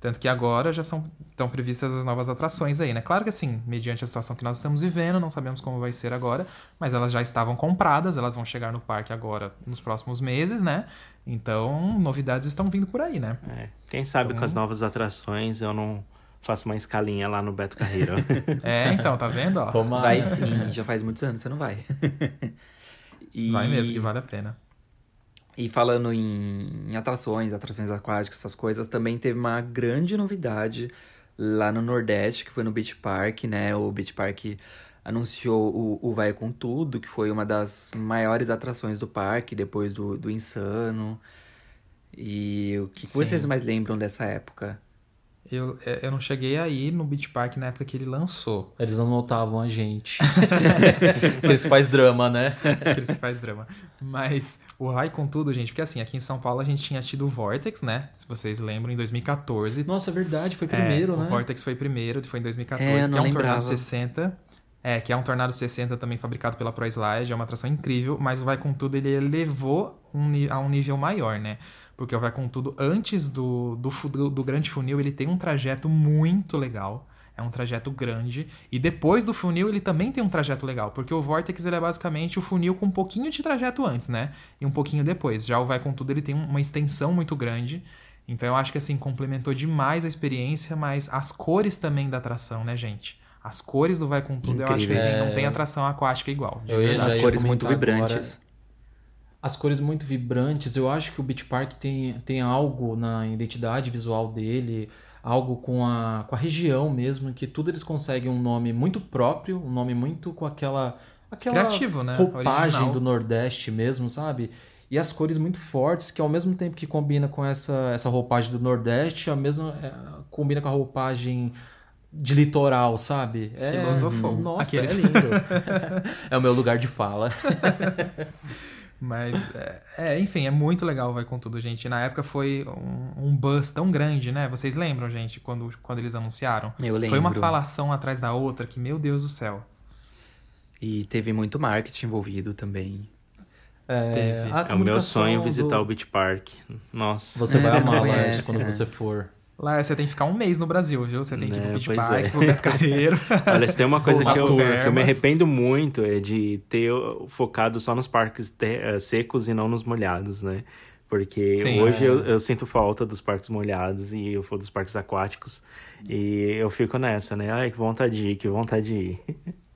Tanto que agora já são estão previstas as novas atrações aí, né? Claro que assim, mediante a situação que nós estamos vivendo, não sabemos como vai ser agora, mas elas já estavam compradas, elas vão chegar no parque agora nos próximos meses, né? Então, novidades estão vindo por aí, né? É, Quem sabe Então- com as novas atrações eu não faço uma escalinha lá no Beto Carreiro. É, então, tá vendo, ó? Tomara. Vai sim, já faz muitos anos, você não vai. E- Vai mesmo, que vale a pena. E falando em, em atrações, atrações aquáticas, essas coisas, também teve uma grande novidade lá no Nordeste, que foi no Beach Park, né? O Beach Park anunciou o, o Vai Com Tudo, que foi uma das maiores atrações do parque, depois do, do Insano. E o que, que Sim. vocês mais lembram dessa época? Eu, é, eu não cheguei aí no Beach Park na época que ele lançou. Eles não notavam a gente. Eles faz drama, né? que eles faz drama. Mas o Rai com tudo, gente, porque assim, aqui em São Paulo a gente tinha tido o Vortex, né? Se vocês lembram, em 2014. Nossa, é verdade. Foi É, primeiro, O né? Vortex foi primeiro, foi em 2014, É, que é um lembrava. Tornado 60. É, que é um Tornado 60 também fabricado pela ProSlide, é uma atração incrível, mas o Vai Com Tudo ele elevou um, a um nível maior, né? Porque o Vai Com Tudo, antes do, do, do, do Grande Funil, ele tem um trajeto muito legal. É um trajeto grande. E depois do funil, ele também tem um trajeto legal. Porque o Vortex ele é basicamente o funil com um pouquinho de trajeto antes, né? E um pouquinho depois. Já o Vai Com Tudo, ele tem uma extensão muito grande. Então eu acho que assim, complementou demais a experiência, mas as cores também da atração, né, gente? As cores do Vai Com Tudo, eu acho que assim, não É. tem atração aquática igual. Eu. As cores muito comentar agora. vibrantes. As cores muito vibrantes. Eu acho que o Beach Park tem, tem algo na identidade visual dele, algo com a, com a região mesmo, que tudo eles conseguem um nome muito próprio, um nome muito com aquela, aquela Criativo, né? roupagem Original. do Nordeste mesmo, sabe? E as cores muito fortes, que ao mesmo tempo que combina com essa, essa roupagem do Nordeste, ao mesmo é, combina com a roupagem de litoral, sabe? Filosofou. Nossa, Aqueles. é lindo. é o meu lugar de fala. Mas, é, é, enfim, é muito legal Vai Com Tudo, gente. Na época foi um, um buzz tão grande, né? Vocês lembram, gente, quando, quando eles anunciaram? Eu lembro. Foi uma falação atrás da outra que, meu Deus do céu. E teve muito marketing envolvido também. É, a É o meu sonho comunicação visitar do- o Beach Park. Nossa. Você É, vai amar, Lars, quando né? você for. Lá, você tem que ficar um mês no Brasil, viu? Você tem que ir pro Né, Beach Park, é. pro Beto Carreiro. Olha, se tem uma coisa que eu, que eu me arrependo muito é de ter focado só nos parques eh, secos e não nos molhados, né? Porque Sim, hoje é. eu, eu sinto falta dos parques molhados e eu vou dos parques aquáticos e eu fico nessa, né? Ai, que vontade de ir, que vontade de ir.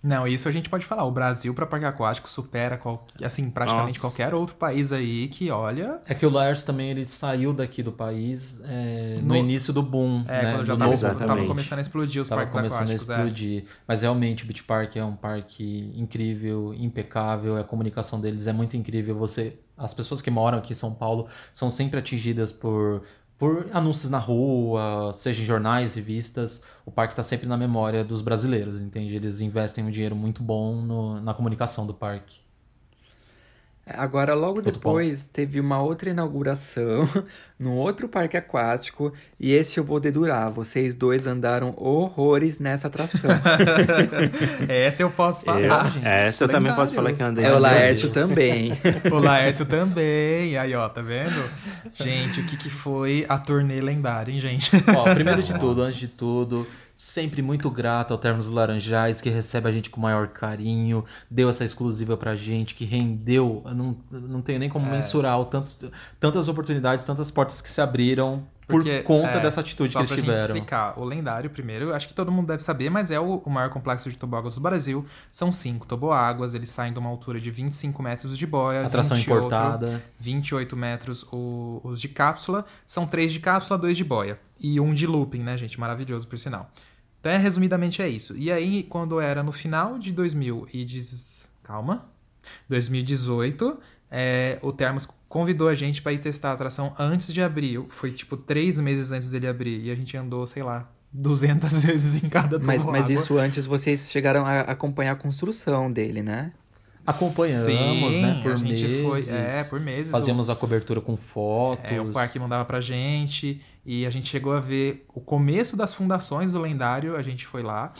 Não, isso a gente pode falar. O Brasil para parque aquático supera qual, assim, praticamente Nossa. qualquer outro país aí que olha. É que o Lars também ele saiu daqui do país é, no, No- início do boom. É, né? quando já tava, tava começando a explodir os Tava parques começando aquáticos. a é. explodir. Mas realmente o Beach Park é um parque incrível, impecável, a comunicação deles é muito incrível. Você, as pessoas que moram aqui em São Paulo são sempre atingidas por, por anúncios na rua, seja em jornais, revistas. O parque está sempre na memória dos brasileiros, entende? Eles investem um dinheiro muito bom no- na comunicação do parque. Agora, logo Tudo bom. depois, teve uma outra inauguração num outro parque aquático. E esse eu vou dedurar. Vocês dois andaram horrores nessa atração. Essa eu posso falar, Eu- gente. essa eu também posso falar que eu andei é o Laércio também. O Laércio também. Aí, ó, tá vendo? Gente, o que, que foi a turnê lendária, hein, gente? Ó, primeiro de tudo, antes de tudo, sempre muito grato ao Termos Laranjais, que recebe a gente com o maior carinho, deu essa exclusiva pra gente, que rendeu, eu não, não tenho nem como É. mensurar o tanto, tantas oportunidades, tantas portas que se abriram Porque, por conta é, dessa atitude que eles tiveram. explicar, o lendário, primeiro, eu acho que todo mundo deve saber, mas é o, o maior complexo de toboáguas do Brasil. São cinco toboáguas, eles saem de uma altura de 25 metros de boia. Atração 20 outro- importada. 28 metros o- os de cápsula. São três de cápsula, dois de boia. E um de looping, né, gente? Maravilhoso, por sinal. Então, é, resumidamente, é isso. E aí, quando era no final de 2000 e... Diz... Calma. 2018, é, o Termos convidou a gente pra ir testar a atração antes de abrir. Foi, tipo, três meses antes dele abrir. E a gente andou, sei lá, 200 vezes em cada mas, mas isso antes vocês chegaram a acompanhar a construção dele, né? Acompanhamos, Sim, né, por meses. foi- é, por meses. Fazíamos a cobertura com fotos. É, o parque mandava pra gente e a gente chegou a ver o começo das fundações do lendário, a gente foi lá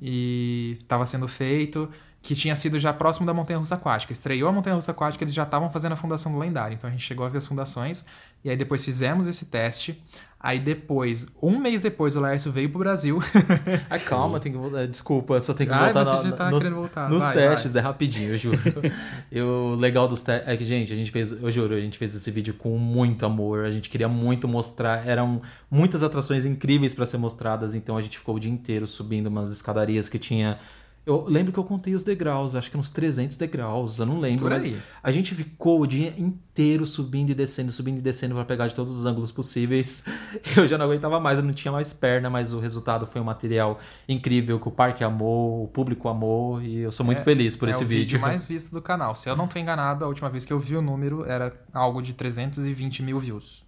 e estava sendo feito, que tinha sido já próximo da Montanha Russa Aquática. Estreou a Montanha Russa Aquática, eles já estavam fazendo a fundação do lendário, então a gente chegou a ver as fundações e aí depois fizemos esse teste. Aí depois, um mês depois, o Laércio veio pro Brasil. Ah, calma, tem que voltar. Desculpa, só tem que Ai, voltar você na- já tá nos, querendo voltar. nos Vai, testes. É rapidinho, eu juro. Eu- O legal dos testes é que, gente, a gente fez, eu juro, a gente fez esse vídeo com muito amor. A gente queria muito mostrar. Eram muitas atrações incríveis para ser mostradas, então a gente ficou o dia inteiro subindo umas escadarias que tinha. Eu lembro que eu contei os degraus, acho que uns 300 degraus, eu não lembro. Por aí. a gente ficou o dia inteiro subindo e descendo, subindo e descendo para pegar de todos os ângulos possíveis. Eu já não aguentava mais, eu não tinha mais perna, mas o resultado foi um material incrível que o parque amou, o público amou e eu sou muito feliz por é esse o vídeo. mais visto do canal. Se eu não tô enganado, a última vez que eu vi o número era algo de 320 mil views.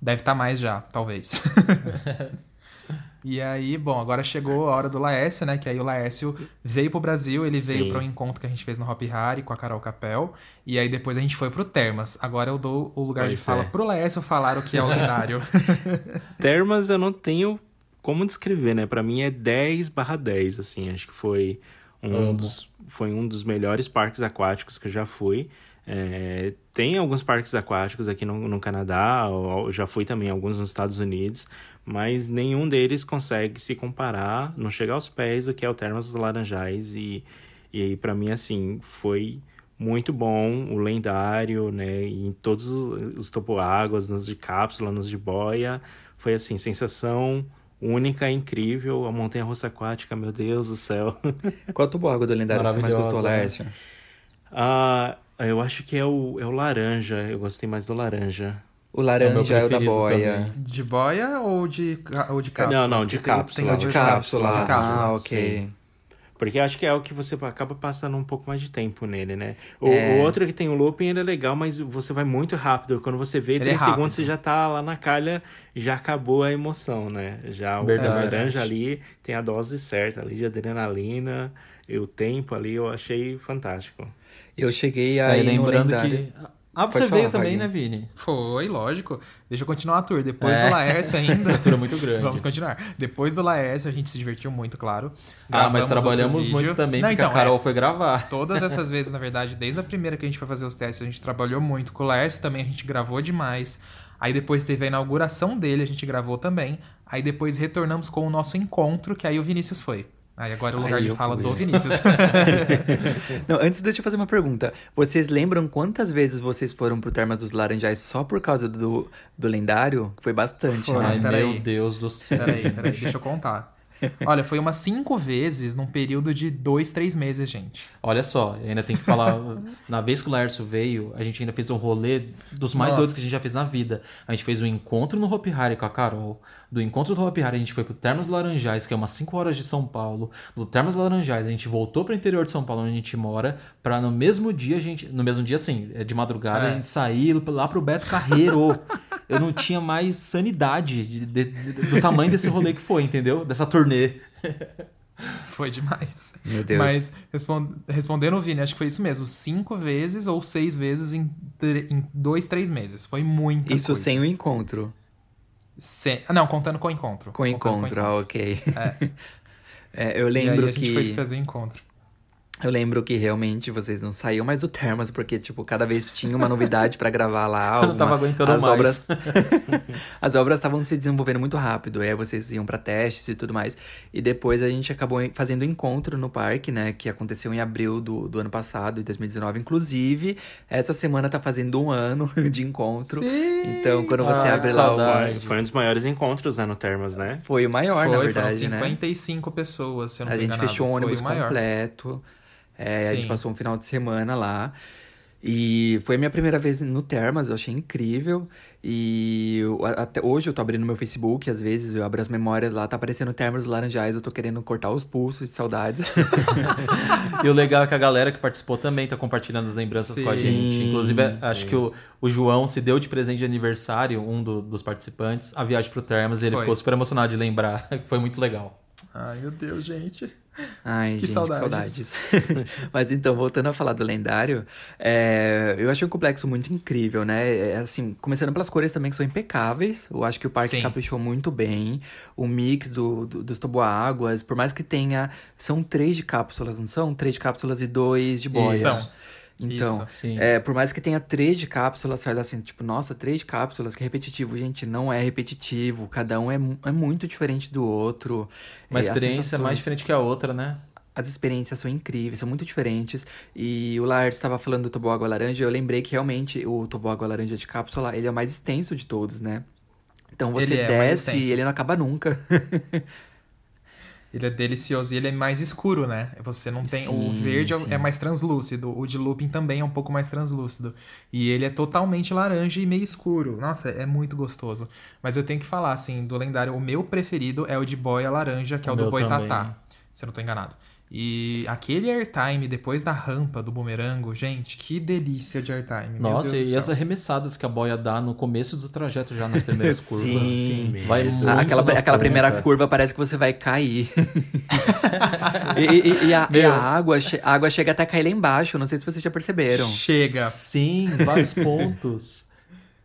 Deve estar mais já, talvez. e aí, bom, agora chegou a hora do Laércio, né? Que aí o Laércio veio pro Brasil, ele veio Sim. para um encontro que a gente fez no Hop Hari com a Carol Capel. E aí depois a gente foi pro Termas. Agora eu dou o lugar de Pois fala é. pro Laércio falar o que é o lendário. Termas eu não tenho como descrever, né? Pra mim é 10 barra 10, assim. Acho que foi um, dos, foi um dos melhores parques aquáticos que eu já fui. É, tem alguns parques aquáticos aqui no, no Canadá, eu já fui também alguns nos Estados Unidos, mas nenhum deles consegue se comparar, não chegar aos pés do que é o Termas dos Laranjais. E, e aí, pra mim, assim, foi muito bom, o lendário, né? E em todos os os toboáguas, nos de cápsula, nos de boia. Foi assim, sensação única, incrível. A montanha russa aquática, meu Deus do céu. Qual toboágua do lendário que você mais gostou, né? Laércio? Ah, eu acho que é o, é o laranja. Eu gostei mais do laranja. O laranja é o da preferido boia. também. de boia ou de, ou de cápsula? Não, não, de Porque tem- cápsula. tem as De cápsula. De cápsula. Ah, ok. Sim. Porque eu acho que é o que você acaba passando um pouco mais de tempo nele, né? O, É. o outro que tem o looping, ele é legal, mas você vai muito rápido. Quando você vê, Ele três é segundos, você já tá lá na calha, já acabou a emoção, né? Já o Verdade. laranja ali tem a dose certa ali de adrenalina, e o tempo ali, eu achei fantástico. Eu cheguei a Aí lembrando que. Ah, você Pode veio falar, também, né, Vini? Foi, lógico. Deixa eu continuar a tour. Depois É. do Laércio ainda. Essa tour é muito grande. Vamos continuar. Depois do Laércio, a gente se divertiu muito, claro. Ah, mas Gravamos trabalhamos muito também, Não, porque então, a Carol é, foi gravar. Todas essas vezes, na verdade, desde a primeira que a gente foi fazer os testes, a gente trabalhou muito. Com o Laércio também a gente gravou demais. Aí depois teve a inauguração dele, a gente gravou também. Aí depois retornamos com o nosso encontro, que aí o Vinícius foi. Aí agora é o lugar Aí de fala fui. do Vinícius. Não, antes deixa eu fazer uma pergunta. Vocês lembram quantas vezes vocês foram pro Termas dos Laranjais só por causa do, do lendário? Foi bastante, Foi. né? Ai, peraí. meu Deus do céu. peraí, peraí, deixa eu contar. Olha, foi umas cinco vezes num período de dois, três meses, gente. Olha só, ainda tem que falar. na vez que o Laércio veio, a gente ainda fez um rolê dos mais Nossa. doidos que a gente já fez na vida. A gente fez um encontro no Hopi Hari com a Carol. Do encontro do Hopi Hari, a gente foi pro Termas Laranjais, que é umas 5 horas de São Paulo. Do Termas Laranjais, a gente voltou pro interior de São Paulo, onde a gente mora, pra no mesmo dia a gente. No mesmo dia, assim, é de madrugada, É. a gente sair lá pro Beto Carreiro. Eu não tinha mais sanidade de- de- de- do tamanho desse rolê que foi, entendeu? Dessa turnê. Foi demais. Meu Deus. Mas respon- respondendo o Vini, acho que foi isso mesmo. Cinco vezes ou seis vezes em, em dois, três meses. Foi muita Isso coisa. sem o encontro. Sem- ah, Não, contando com o encontro. Com o Contando encontro, ah, ok. É. É, eu E lembro aí a gente que. foi fazer o encontro. Eu lembro que realmente vocês não saíam mais do Termas, porque, tipo, cada vez tinha uma novidade pra gravar lá. Eu não tava alguma- aguentando as mais. Obras... as obras estavam se desenvolvendo muito rápido, aí vocês iam pra testes e tudo mais. E depois a gente acabou fazendo um encontro no parque, né, que aconteceu em abril do, do ano passado, em 2019. Inclusive, essa semana tá fazendo um ano de encontro. Então, quando você Ah, abre lá o... Foi, um dos maiores encontros, né, no Termas, né? Foi o maior, foi, na verdade, foram né? 55 pessoas, se eu não A gente enganado. fechou um ônibus o maior. É, a gente Sim. passou um final de semana lá. E foi a minha primeira vez no Termas, eu achei incrível. E eu- até hoje eu tô abrindo meu Facebook, às vezes eu abro as memórias lá, tá aparecendo Termas dos Laranjais, eu tô querendo cortar os pulsos de saudades. E o legal é que a galera que participou também tá compartilhando as lembranças com a Sim. gente. Inclusive, acho que o, o João se deu de presente de aniversário, um do- dos participantes, a viagem pro Termas, e ele Foi. ficou super emocionado de lembrar. Foi muito legal. Ai, meu Deus, gente. Ai, Que gente, saudades. que saudades. Mas então, voltando a falar do lendário, é, eu achei um complexo muito incrível, né? É, assim, começando pelas cores também que são impecáveis. Eu acho que o parque Sim. caprichou muito bem. O mix do, do- dos toboáguas, por mais que tenha. São três de cápsulas, não são? Três de cápsulas e dois de boias. São. Então, Isso. É, por mais que tenha três de cápsulas, olha assim, tipo, nossa, três de cápsulas, que repetitivo. Gente, não é repetitivo. Cada um é, é muito diferente do outro. Uma É, experiência mais sensações- diferente que a outra, né? as experiências são incríveis, são muito diferentes. E o Laércio estava falando do toboágua laranja, eu lembrei que realmente o toboágua laranja de cápsula, ele é o mais extenso de todos, né? Então você Ele é mais desce e extenso. ele não acaba nunca. Ele é delicioso e ele é mais escuro, né? Você não tem. o Sim, verde é- sim. é mais translúcido. O de looping também é um pouco mais translúcido. E ele é totalmente laranja e meio escuro. Nossa, é muito gostoso. Mas eu tenho que falar, assim, do lendário, o meu preferido é o de boia laranja, que é O o do Boitatá. Se eu não tô enganado. E aquele airtime depois da rampa do bumerango, gente, que delícia de airtime. meu Nossa, e as arremessadas que a boia dá no começo do trajeto, já nas primeiras curvas. Sim. Vai muito aquela na aquela primeira curva parece que você vai cair. e, e- e a, e a água, a água chega até a cair lá embaixo, não sei se vocês já perceberam. Chega. Sim, vários pontos.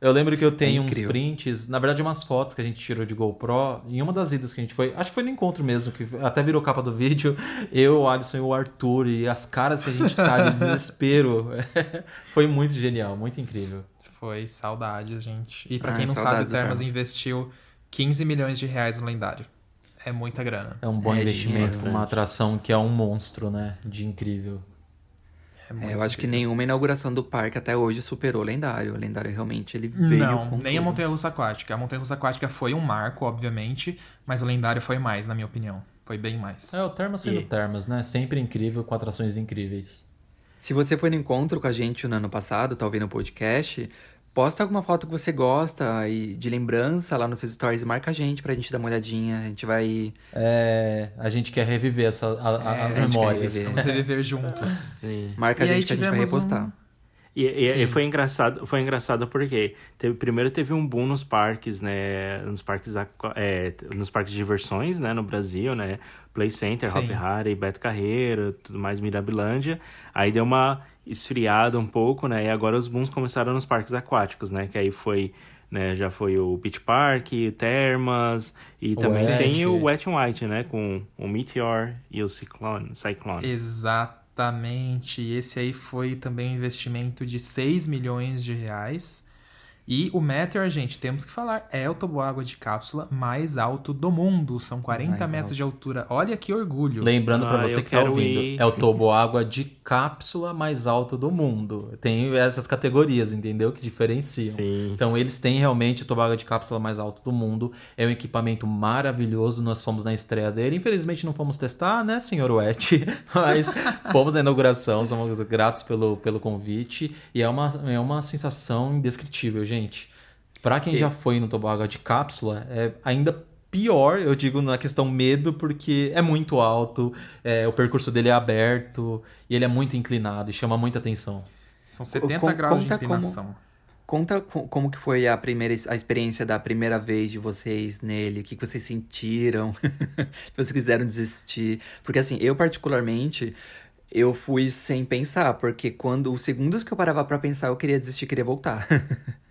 Eu lembro que eu tenho uns incrível. prints, na verdade umas fotos que a gente tirou de GoPro, em uma das idas que a gente foi, acho que foi no encontro mesmo, que até virou capa do vídeo, eu, o Alisson e o Arthur, e as caras que a gente tá de desespero. foi muito genial, muito incrível. Foi, saudades, gente. E pra Ai, quem não sabe, o Termas investiu 15 milhões de reais no lendário. É muita grana. É um bom É investimento uma atração que é um monstro, né? De incrível. É É, eu acho que nenhuma inauguração do parque até hoje superou o lendário. O lendário realmente ele veio Não, com nem a tudo. Montanha Russa Aquática. A Montanha Russa Aquática foi um marco, obviamente, mas o lendário foi mais, na minha opinião. Foi bem mais. É, o Termas sendo E- Termas, né? Sempre incrível, com atrações incríveis. Se você foi no encontro com a gente no ano passado, tá ouvindo o podcast, posta alguma foto que você gosta e de lembrança lá nos seus stories e marca a gente pra gente dar uma olhadinha. A gente vai. É, a gente quer reviver essa, a- a- É, as a gente quer memórias. reviver. Vamos reviver juntos. Sim. Marca E a gente que a gente vai repostar. um- E, e, e, foi engraçado, foi engraçado porque teve, primeiro teve um boom nos parques, né? Nos parques, é, nos parques de diversões, né? No Brasil, né? Play Center, Sim. Hop Harry, Beto Carreiro, tudo mais, Mirabilândia. Aí deu uma esfriada um pouco, né? E agora os booms começaram nos parques aquáticos, né? Que aí foi, né? Já foi o Beach Park, Termas e o também Wet. tem o Wet n White, né? Com o Meteor e o Cyclone. Cyclone. Exatamente. Esse aí foi também um investimento de 6 milhões de reais. E o Meteor, gente, temos que falar, é o toboágua de cápsula mais alto do mundo. São 40 mais metros alto. de altura. Olha que orgulho. Lembrando ah, para você que tá ouvindo, ir. é o toboágua de cápsula mais alto do mundo. Tem essas categorias, entendeu? Que diferenciam. Sim. Então, eles têm realmente o toboágua de cápsula mais alto do mundo. É um equipamento maravilhoso. Nós fomos na estreia dele. Infelizmente, não fomos testar, né, senhor Wet? Mas fomos na inauguração. Somos gratos pelo, pelo convite. E é uma, é uma sensação indescritível, gente gente. Para quem e... já foi no tobogã de cápsula, é ainda pior, eu digo na questão medo, porque é muito alto, é, o percurso dele é aberto e ele é muito inclinado e chama muita atenção. São 70 Com, graus de inclinação. Como, conta como que foi a primeira a experiência da primeira vez de vocês nele, o que, que vocês sentiram, se vocês quiseram desistir. Porque assim, eu particularmente, eu fui sem pensar, porque quando os segundos que eu parava para pensar, eu queria desistir, queria voltar.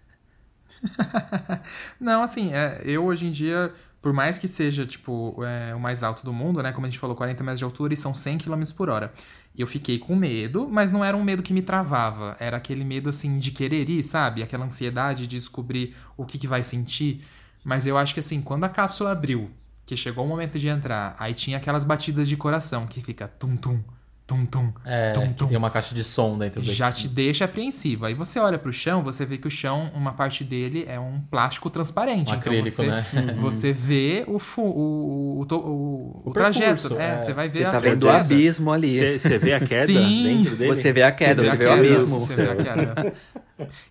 Não, assim, é, eu hoje em dia, por mais que seja, tipo, é, o mais alto do mundo, né? Como a gente falou, 40 metros de altura e são 100 km por hora. Eu fiquei com medo, mas não era um medo que me travava. Era aquele medo, assim, de querer ir, sabe? Aquela ansiedade de descobrir o que, que vai sentir. Mas eu acho que, assim, quando a cápsula abriu, que chegou o momento de entrar, aí tinha aquelas batidas de coração que fica tum-tum, tum tum. É, tum, tum. tem uma caixa de som dentro dele. Já te deixa apreensivo. Aí você olha pro chão, você vê que o chão, uma parte dele é um plástico transparente. Um então acrílico, você, né? Você vê o, fu, o, o, o, o, trajeto. É, é, Você vai ver você a tá vendo o abismo ali. Você vê a queda Sim. dentro dele? Você vê a queda, você vê, você vê o abismo. Você vê a queda.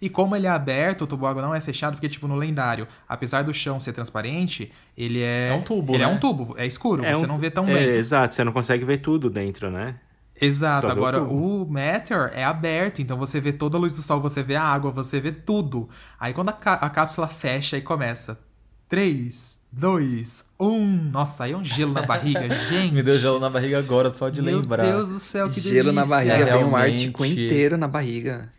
E como ele é aberto, o toboágua não é fechado, porque, tipo, no lendário, apesar do chão ser transparente, ele é. É um tubo. Ele né? é um tubo, é escuro, é você um... não vê tão bem. É, exato, você não consegue ver tudo dentro, né? Exato. Só Agora, o Meteor é aberto, então você vê toda a luz do sol, você vê a água, você vê tudo. Aí quando a, a cápsula fecha e começa. 3, 2, 1. Nossa, aí é um gelo na barriga, gente. Me deu gelo na barriga agora, só de Meu lembrar. Meu Deus do céu, que Gelo delícia. na barriga, é, vem um ártico inteiro na barriga.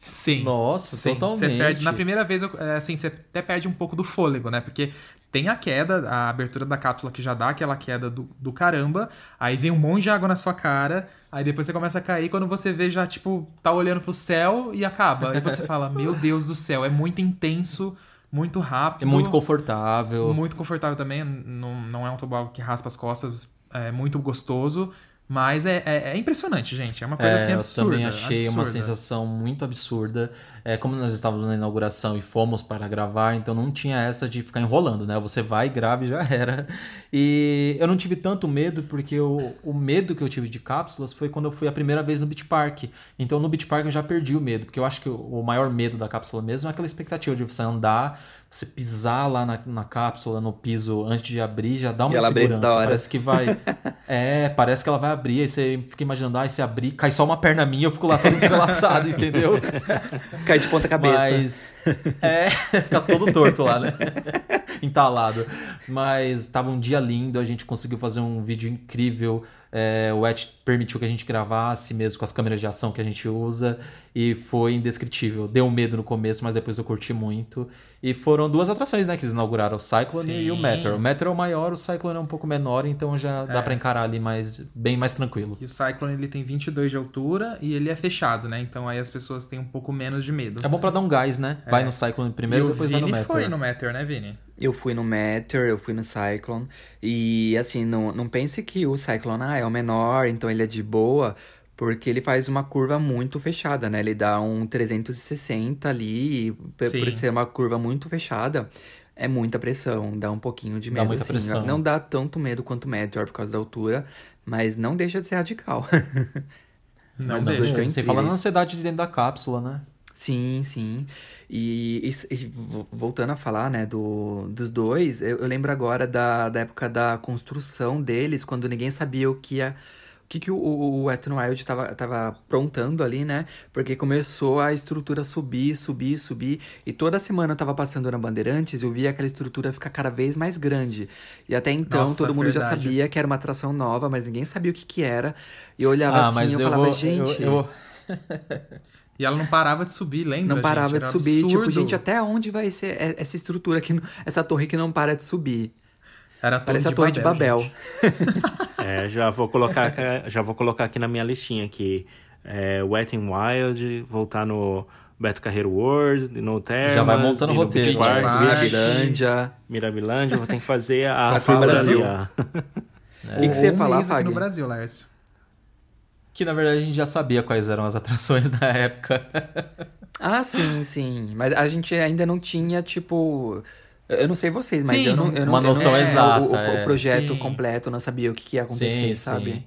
Sim. Nossa, sim. totalmente. Você perde, na primeira vez, é, assim, você até perde um pouco do fôlego, né? Porque tem a queda, a abertura da cápsula que já dá aquela queda do, do caramba, aí vem um monte de água na sua cara, Aí depois você começa a cair, quando você vê já, tipo, tá olhando pro céu e acaba. Aí você fala, meu Deus do céu, é muito intenso, muito rápido. É muito confortável. Muito confortável também, não, não é um toboágua que raspa as costas, é muito gostoso. Mas é, é, é, impressionante, gente. É uma coisa é, assim absurda. Eu também achei absurda. uma sensação muito absurda. É, como nós estávamos na inauguração e fomos para gravar, então não tinha essa de ficar enrolando, né? Você vai, grava e já era. E eu não tive tanto medo, porque eu, o medo que eu tive de cápsulas foi quando eu fui a primeira vez no Beach Park. Então no Beach Park eu já perdi o medo, porque eu acho que o maior medo da cápsula mesmo é aquela expectativa de você andar, você pisar lá na, na cápsula, no piso, antes de abrir, já dá uma e ela segurança. Da hora. Parece que vai. é, parece que ela vai abrir, aí você fica imaginando, ah, se abrir, cai só uma perna minha, eu fico lá todo entrelaçado, entendeu? Cai de ponta cabeça. Mas. É, fica todo torto lá, né? Entalado. Mas tava um dia lindo, a gente conseguiu fazer um vídeo incrível. É, o Etch permitiu que a gente gravasse mesmo com as câmeras de ação que a gente usa e foi indescritível. Deu medo no começo, mas depois eu curti muito. E foram duas atrações, né, que eles inauguraram, o Cyclone Sim. e o Meteor. O Meteor é o maior, o Cyclone é um pouco menor, então já é. dá para encarar ali mais, bem mais tranquilo. E o Cyclone ele tem 22 de altura e ele é fechado, né? Então aí as pessoas têm um pouco menos de medo. É bom para dar um gás, né? É. Vai no Cyclone primeiro, e depois Vini vai no Meteor. foi no Meteor, né, Vini? Eu fui no Meteor, eu fui no Cyclone. E assim, não, não pense que o Cyclone ah, é o menor, então ele é de boa, porque ele faz uma curva muito fechada, né? Ele dá um 360 ali, e por ser uma curva muito fechada, é muita pressão, dá um pouquinho de medo. Dá muita assim. pressão. Não dá tanto medo quanto o Meteor por causa da altura, mas não deixa de ser radical. não mas deixa. Você fala na ansiedade de dentro da cápsula, né? Sim, sim. E, e, e, voltando a falar, né, do, dos dois, eu, eu, lembro agora da, da época da construção deles, quando ninguém sabia o que ia, que, que o, o Wet n Wild tava, tava aprontando ali, né? Porque começou a estrutura subir, subir, subir. E toda semana eu tava passando na Bandeirantes e eu via aquela estrutura ficar cada vez mais grande. E até então Nossa, todo mundo já verdade. sabia que era uma atração nova, mas ninguém sabia o que que era. E eu olhava Ah, assim e eu, eu falava, vou- gente... eu- eu- E ela não parava de subir, lembra? Não parava gente? de subir. Tipo, absurdo. gente, até onde vai ser essa estrutura aqui, essa torre que não para de subir? Era a torre Parece a de torre de Babel, Babel. gente. É, já vou colocar, aqui- já vou colocar aqui na minha listinha aqui. É, Wet n Wild, voltar no Beto Carreiro World, no Termas, Já vai montando no roteiro, Park. Mirabilândia. Mirabilândia, vou ter que fazer a fala Brasil. O que, que você ia falar, Fag? no Brasil, Lércio. Que na verdade a gente já sabia quais eram as atrações na época. Ah, sim, sim. Mas a gente ainda não tinha, tipo. Eu não sei vocês, mas Sim, eu não, eu não, uma eu não noção exata, O, o- o é. projeto Sim. completo, não sabia o que, que ia acontecer, Sim, sabe? sim.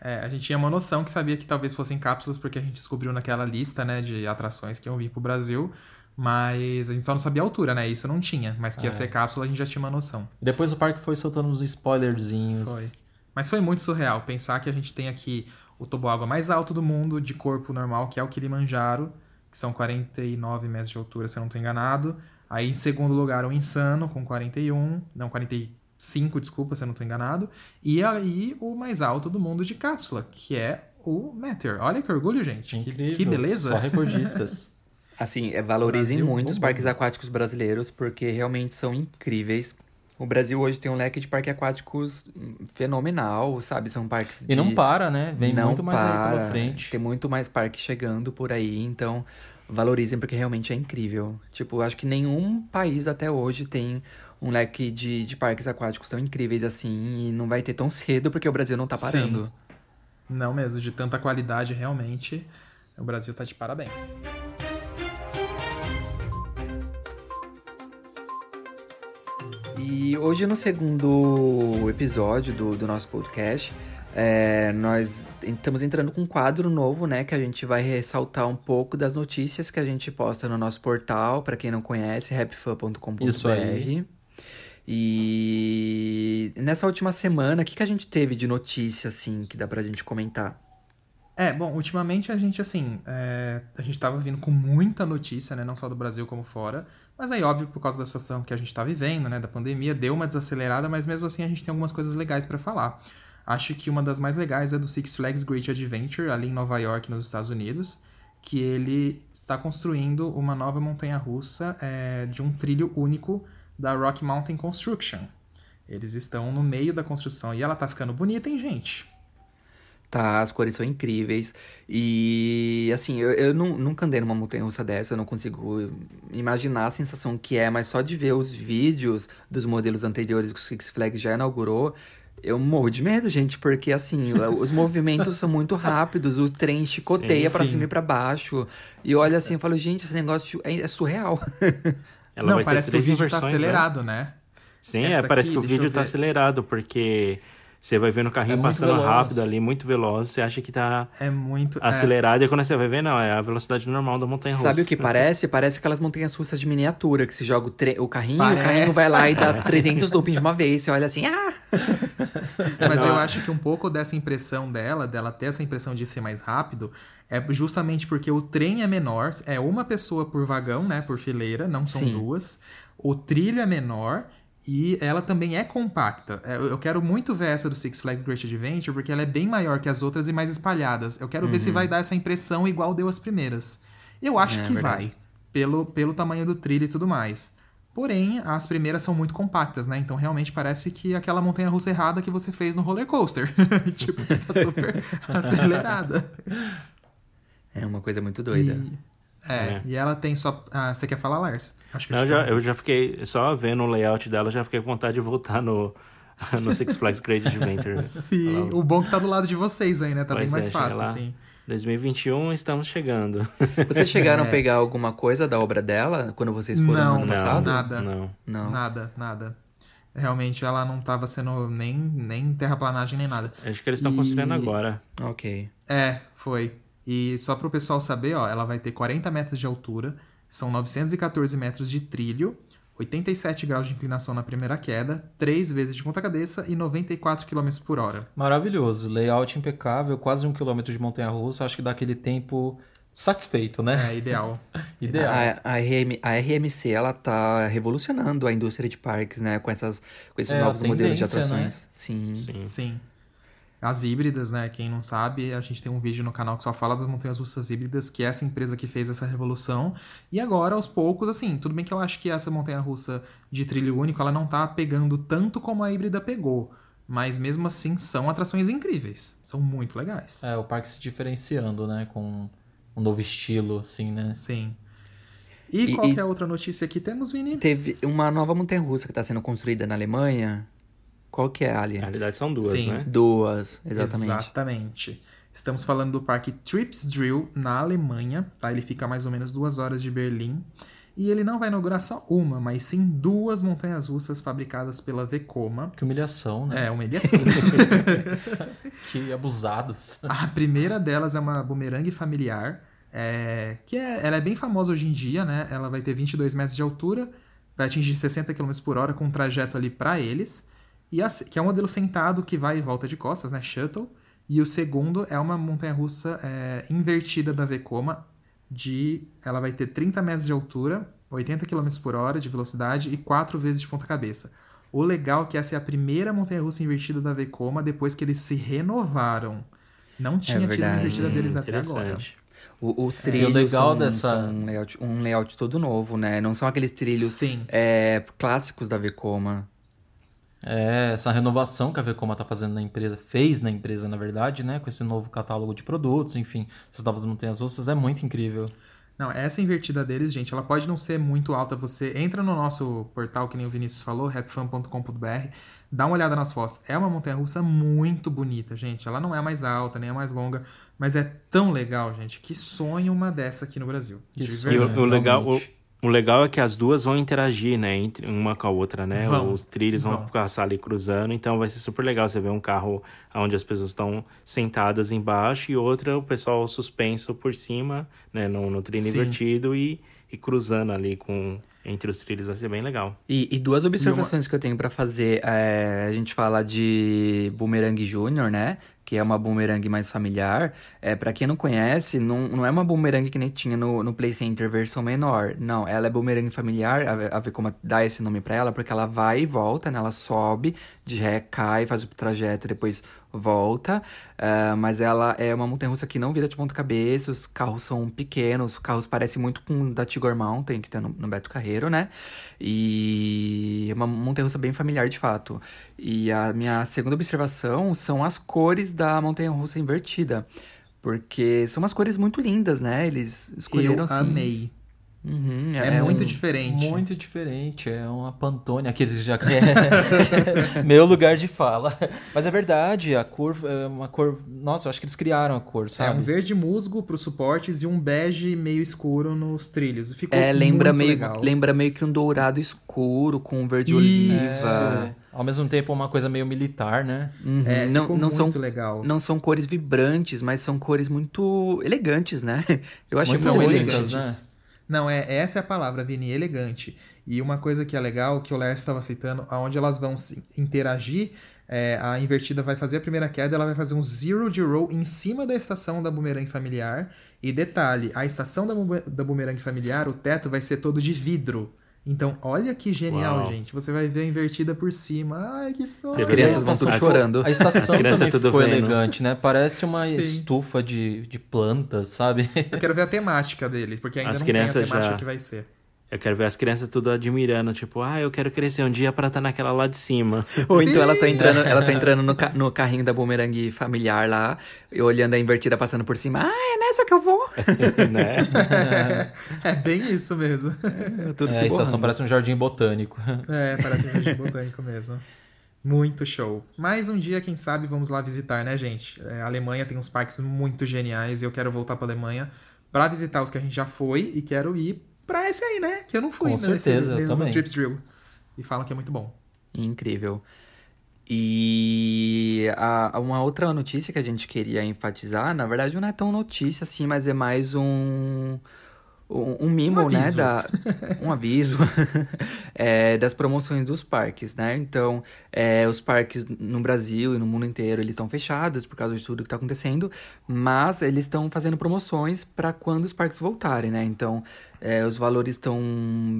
É, a gente tinha uma noção que sabia que talvez fossem cápsulas, porque a gente descobriu naquela lista, né, de atrações que iam vir pro Brasil. Mas a gente só não sabia a altura, né? Isso não tinha. Mas que ia É. ser cápsula, a gente já tinha uma noção. Depois o parque foi soltando uns spoilerzinhos. Foi. Mas foi muito surreal pensar que a gente tem aqui o toboágua mais alto do mundo, de corpo normal, que é o Kilimanjaro, que são 49 metros de altura, se eu não estou enganado. Aí, em segundo lugar, o Insano, com 41, não, 45, desculpa, se eu não estou enganado. E aí, o mais alto do mundo de cápsula, que é o Matter. Olha que orgulho, gente. Que- Incrível. Que, beleza. Só recordistas. Assim, é, valorizem Brasil muito os parques aquáticos brasileiros, porque realmente são incríveis. O Brasil hoje tem um leque de parques aquáticos fenomenal, sabe? São parques E não de- para, né? Vem não muito mais aí pela para. frente. Tem muito mais parque chegando por aí, então valorizem porque realmente é incrível. Tipo, acho que nenhum país até hoje tem um leque de, de parques aquáticos tão incríveis assim e não vai ter tão cedo porque o Brasil não tá parando. Não mesmo, de tanta qualidade, realmente. O Brasil tá de parabéns. E hoje no segundo episódio do, do nosso podcast, é, nós estamos entrando com um quadro novo, né? Que a gente vai ressaltar um pouco das notícias que a gente posta no nosso portal, para quem não conhece, rapfan.com.br. Isso aí. E nessa última semana, o que, que a gente teve de notícia, assim, que dá pra gente comentar? É, bom, ultimamente a gente, assim, é, a gente tava vindo com muita notícia, né? Não só do Brasil como fora. Mas aí, óbvio, por causa da situação que a gente tá vivendo, né? Da pandemia, deu uma desacelerada, mas mesmo assim a gente tem algumas coisas legais pra falar. Acho que uma das mais legais é do Six Flags Great Adventure, ali em Nova York, nos Estados Unidos. Que ele está construindo uma nova montanha-russa é, de um trilho único da Rock Mountain Construction. Eles estão no meio da construção e ela tá ficando bonita, hein, gente? Tá, as cores são incríveis. E, assim, eu, eu nu- nunca andei numa montanha-russa dessa, eu não consigo imaginar a sensação que é, mas só de ver os vídeos dos modelos anteriores que o Six Flags já inaugurou, eu morro de medo, gente, porque, assim, os movimentos são muito rápidos, o trem chicoteia Sim, pra sim. cima e pra baixo. E eu olho assim e falo, gente, esse negócio é, é surreal. Ela Não, vai ter parece que o vídeo tá né? acelerado, né? Sim, Essa é, parece aqui, que o eu vídeo tá acelerado, porque você vai vendo o carrinho É passando veloz. rápido ali, muito veloz, você acha que tá É muito. é, acelerado, e quando você vai ver, não, é a velocidade normal da montanha russa. Sabe o que parece? Parece aquelas montanhas russas de miniatura, que se joga o, tre- o carrinho, Parece. o carrinho vai lá e dá 300 loopings de uma vez. Você olha assim, ah! Mas Não. eu acho que um pouco dessa impressão dela, dela ter essa impressão de ser mais rápido, é justamente porque o trem é menor, é uma pessoa por vagão, né? Por fileira, não são Sim. duas. O trilho é menor. E ela também é compacta. É, Eu quero muito ver essa do Six Flags Great Adventure, porque ela é bem maior que as outras e mais espalhadas. Eu quero ver se vai dar essa impressão igual deu as primeiras. Eu acho Uhum. É, que verdade. vai, pelo, pelo tamanho do trilho e tudo mais. Porém, as primeiras são muito compactas, né? Então realmente parece que aquela montanha russa errada que você fez no roller coaster. tipo, tá super acelerada. É uma coisa muito doida. E, é, É. e ela tem só. Ah, você quer falar, Lárcio? Acho que Não, eu já, interrompi. eu já fiquei, só vendo o layout dela, já fiquei com vontade de voltar no, no Six Flags Great Adventure. Sim, o bom que tá do lado de vocês aí, né? Tá Pois bem mais é, fácil, lá. assim. 2021, estamos chegando. Vocês chegaram É. a pegar alguma coisa da obra dela quando vocês foram Não, no ano não, passado? nada. Não. Não. Nada, nada. Realmente ela não tava sendo nem, nem terraplanagem nem nada. Acho que eles estão E- construindo agora. Ok. É, foi. E só para o pessoal saber, ó, ela vai ter 40 metros de altura, são 914 metros de trilho, 87 graus de inclinação na primeira queda, 3 vezes de ponta-cabeça e 94 km por hora. Maravilhoso. Layout impecável, quase um quilômetro de montanha-russa. Acho que dá aquele tempo satisfeito, né? É, ideal. Ideal. A, a, RM, a RMC, ela tá revolucionando a indústria de parques, né? Com, essas, com esses É, novos modelos de tendência, atrações. né? Sim. Sim. As híbridas, né? Quem não sabe, a gente tem um vídeo no canal que só fala das montanhas russas híbridas, que é essa empresa que fez essa revolução. E agora, aos poucos, assim, tudo bem que eu acho que essa montanha russa de trilho único, ela não tá pegando tanto como a híbrida pegou. Mas mesmo assim, são atrações incríveis. São muito legais. É, o parque se diferenciando, né? Com um novo estilo, assim, né? Sim. E, E- qual e- que é a outra notícia que temos, Vini? Teve uma nova montanha-russa que tá sendo construída na Alemanha. Qual que é, Ali? Na realidade são duas, Sim. né? Duas, exatamente. Exatamente. Estamos falando do parque Trips Drill na Alemanha, tá? Ele fica a mais ou menos duas horas de Berlim. E ele não vai inaugurar só uma, mas sim duas montanhas russas fabricadas pela Vekoma. Que humilhação, né? É, mediação. Que abusados. a primeira delas é uma bumerangue familiar, é, que é, ela é bem famosa hoje em dia, né? Ela vai ter 22 metros de altura, vai atingir 60 km por hora com um trajeto ali para eles. E a, que é um modelo sentado que vai e volta de costas, né? Shuttle. E o segundo é uma montanha-russa é, invertida da Vekoma, de ela vai ter 30 metros de altura, 80 km por hora de velocidade e 4 vezes de ponta-cabeça. O legal é que essa é a primeira montanha-russa invertida da Vekoma depois que eles se renovaram. Não tinha tido uma invertida deles Hum, até agora. O- os É, o trilhos legal são, dessa- são um, layout, um layout todo novo, né? Não são aqueles trilhos Sim. é, clássicos da Vekoma. É, essa renovação que a Vekoma tá fazendo na empresa, fez na empresa, na verdade, né? Com esse novo catálogo de produtos, enfim, essas novas montanhas russas, é muito incrível. Não, essa invertida deles, gente, ela pode não ser muito alta. Você entra no nosso portal, que nem o Vinícius falou, rapfan.com.br, dá uma olhada nas fotos. É uma montanha-russa muito bonita, gente. Ela não é a mais alta, nem a mais longa, mas é tão legal, gente. Que sonho uma dessa aqui no Brasil. Que De sonho. E o, verdade. o legal, o. o legal é que as duas vão interagir, né? Entre uma com a outra, né? Vão, Os trilhos vão vão. passar ali cruzando, então vai ser super legal. Você ver um carro onde as pessoas estão sentadas embaixo e outra o pessoal suspenso por cima, né? No, no trilho Sim. invertido e, e cruzando ali com entre os trilhos. Vai ser bem legal. E, e duas observações que eu tenho pra fazer. É, a gente fala de Boomerang Júnior, né? Que é uma boomerang mais familiar. É, para quem não conhece, não, não é uma boomerang que nem tinha no, no Play Center versão menor. Não, ela é boomerang familiar. A, a Vekoma dá esse nome pra ela porque ela vai e volta, né? Ela sobe, de ré, cai, faz o trajeto, depois volta. É, mas ela é uma montanha-russa que não vira de ponta cabeça. Os carros são pequenos. Os carros parecem muito com o da Tigor Mountain, que tá no, no Beto Carreiro, né? E é uma montanha-russa bem familiar, de fato. E a minha segunda observação são as cores da montanha-russa invertida. Porque são umas cores muito lindas, né? Eles escolheram Eu assim. amei. Uhum, É, muito um- diferente. Muito diferente, é uma Pantone, aqueles que já é meu lugar de fala. Mas é verdade, a cor é uma cor. Nossa, eu acho que eles criaram a cor, É sabe? um verde musgo para os suportes e um bege meio escuro nos trilhos. Ficou É, lembra muito meio, legal. lembra meio que um dourado escuro com um verde Isso. oliva. É, ao mesmo tempo, uma coisa meio militar, né? Uhum, É, não, ficou não muito são legal. não são cores vibrantes, mas são cores muito elegantes, né? Eu acho Muito muito elegantes. né? Não, é essa é a palavra, Vini, elegante. E uma coisa que é legal, que o Lers estava citando, aonde elas vão interagir, é, a invertida vai fazer a primeira queda, ela vai fazer um zero de roll em cima da estação da boomerang familiar. E detalhe, a estação da, da boomerang familiar, o teto vai ser todo de vidro. Então, olha que genial, Uau. gente. Você vai ver a invertida por cima. Ai, que sonho. As crianças vão tudo chorando. A estação As também tudo ficou vendo. elegante, né? Parece uma Sim. estufa de, de plantas, sabe? Eu quero ver a temática dele, porque ainda As não tem a crianças temática já- que vai ser. Eu quero ver as crianças tudo admirando, tipo, ah, eu quero crescer um dia pra estar naquela lá de cima. Ou então elas estão entrando, elas estão entrando no, ca- no carrinho da boomerang familiar lá, e olhando a invertida passando por cima. Ah, é nessa que eu vou. né? é bem isso mesmo. Tudo É, se a estação parece um jardim botânico. É, parece um jardim botânico mesmo. Muito show. Mais um dia, quem sabe, vamos lá visitar, né, gente? É, a Alemanha tem uns parques muito geniais e eu quero voltar pra Alemanha pra visitar os que a gente já foi e quero ir pra esse aí, né? Que eu não fui Com né, certeza, eu também. Trips Drill. E falam que é muito bom. Incrível. E a- uma outra notícia que a gente queria enfatizar, na verdade não é tão notícia assim, mas é mais um, um, um mimo, Um né? Da, um aviso é, das promoções dos parques, né? Então, é, os parques no Brasil e no mundo inteiro, eles estão fechados por causa de tudo que está acontecendo, mas eles estão fazendo promoções para quando os parques voltarem, né? Então, é, os valores estão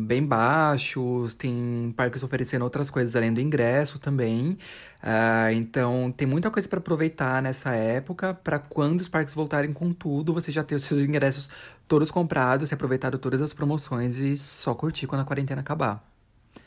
bem baixos, tem parques oferecendo outras coisas além do ingresso também. Ah, então, tem muita coisa para aproveitar nessa época, para quando os parques voltarem com tudo, você já ter os seus ingressos todos comprados, ter aproveitado todas as promoções e só curtir quando a quarentena acabar.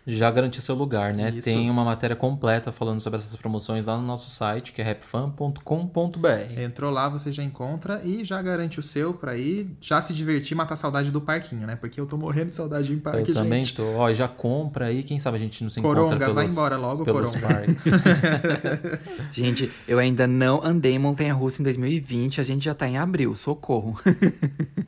Já garantir seu lugar, né? Isso. Tem uma matéria completa falando sobre essas promoções lá no nosso site, que é rapfan.com.br. Entrou lá, você já encontra e já garante o seu pra ir, já se divertir, matar a saudade do parquinho, né? Porque eu tô morrendo de saudade em parque, Eu também gente. tô. Ó, já compra aí, quem sabe a gente não se encontra Coronga, pelos, vai embora logo, pelos Coronga. parques. Gente, eu ainda não andei em montanha-russa em 2020, a gente já tá em abril, socorro.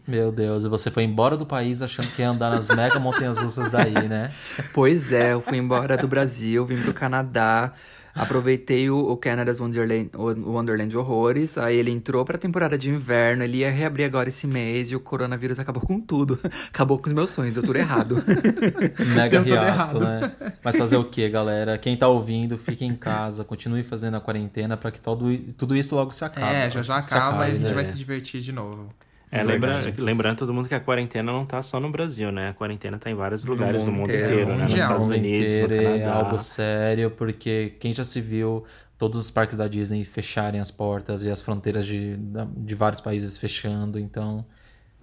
Meu Deus, e você foi embora do país achando que ia andar nas mega montanhas russas daí, né? Pois é, eu fui embora do Brasil, vim pro Canadá, aproveitei o, o Canada's Wonderland, o Wonderland Horrores, aí ele entrou pra temporada de inverno, ele ia reabrir agora esse mês e o coronavírus acabou com tudo. Acabou com os meus sonhos, deu tudo errado. Mega Deu riato, errado. né? Mas fazer o que, galera? Quem tá ouvindo, fique em casa, continue fazendo a quarentena pra que todo, tudo isso logo se acabe. É, já já Se acaba acabe, e a gente né? vai se divertir de novo. É, É lembra, lembrando todo mundo que a quarentena não tá só no Brasil, né? A quarentena tá em vários lugares do mundo mundo inteiro, inteiro, né? Nos. Estados mundo Unidos, no inteiro é Canadá. algo sério, porque quem já se viu todos os parques da Disney fecharem as portas e as fronteiras de, de vários países fechando, então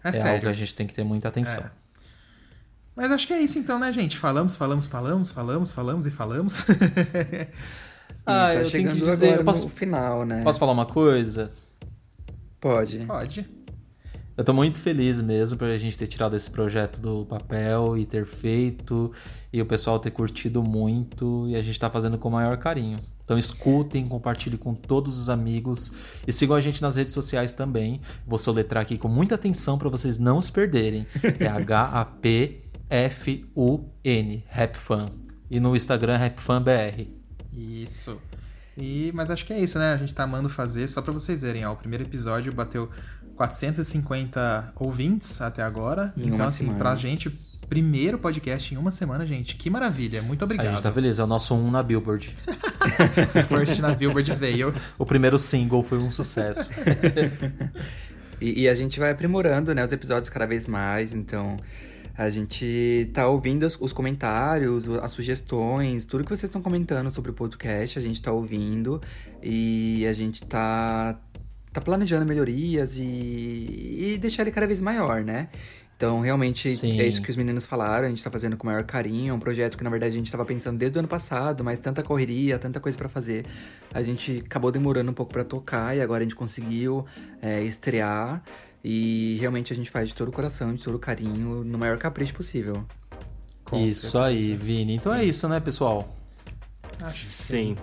É, é, algo que a gente tem que ter muita atenção. É. Mas acho que é isso então, né, gente? Falamos, falamos, falamos, falamos, falamos e falamos. Ah, E tá eu tenho que dizer, eu posso- no final, né? Posso falar uma coisa? Pode. Pode. Eu tô muito feliz mesmo por a gente ter tirado esse projeto do papel e ter feito, e o pessoal ter curtido muito, e a gente tá fazendo com o maior carinho. Então escutem, compartilhem com todos os amigos e sigam a gente nas redes sociais também. Vou soletrar aqui com muita atenção para vocês não se perderem. É H-A-P-F-U-N, RapFan. E no Instagram, RapFanBR. Isso. E, mas acho que é isso, né? A gente tá amando fazer, só pra vocês verem, ó. O primeiro episódio bateu 450 ouvintes até agora. Em então, uma assim, semana. pra gente, primeiro podcast em uma semana, gente. Que maravilha. Muito A obrigado. gente tá feliz, é o nosso um na Billboard. First na Billboard veio. O primeiro single foi um sucesso. E, e a gente vai aprimorando, né, os episódios cada vez mais, então a gente tá ouvindo os, os comentários, as sugestões, tudo que vocês estão comentando sobre o podcast, a gente tá ouvindo e a gente tá, tá planejando melhorias e, e deixar ele cada vez maior, né? Então, realmente, Sim. é isso que os meninos falaram, a gente tá fazendo com o maior carinho, é um projeto que, na verdade, a gente tava pensando desde o ano passado, mas tanta correria, tanta coisa pra fazer, a gente acabou demorando um pouco pra tocar e agora a gente conseguiu é, estrear e realmente a gente faz de todo o coração, de todo o carinho, no maior capricho possível. Com isso certeza. aí, Vini. Então é isso, né, pessoal? Acho que Sim.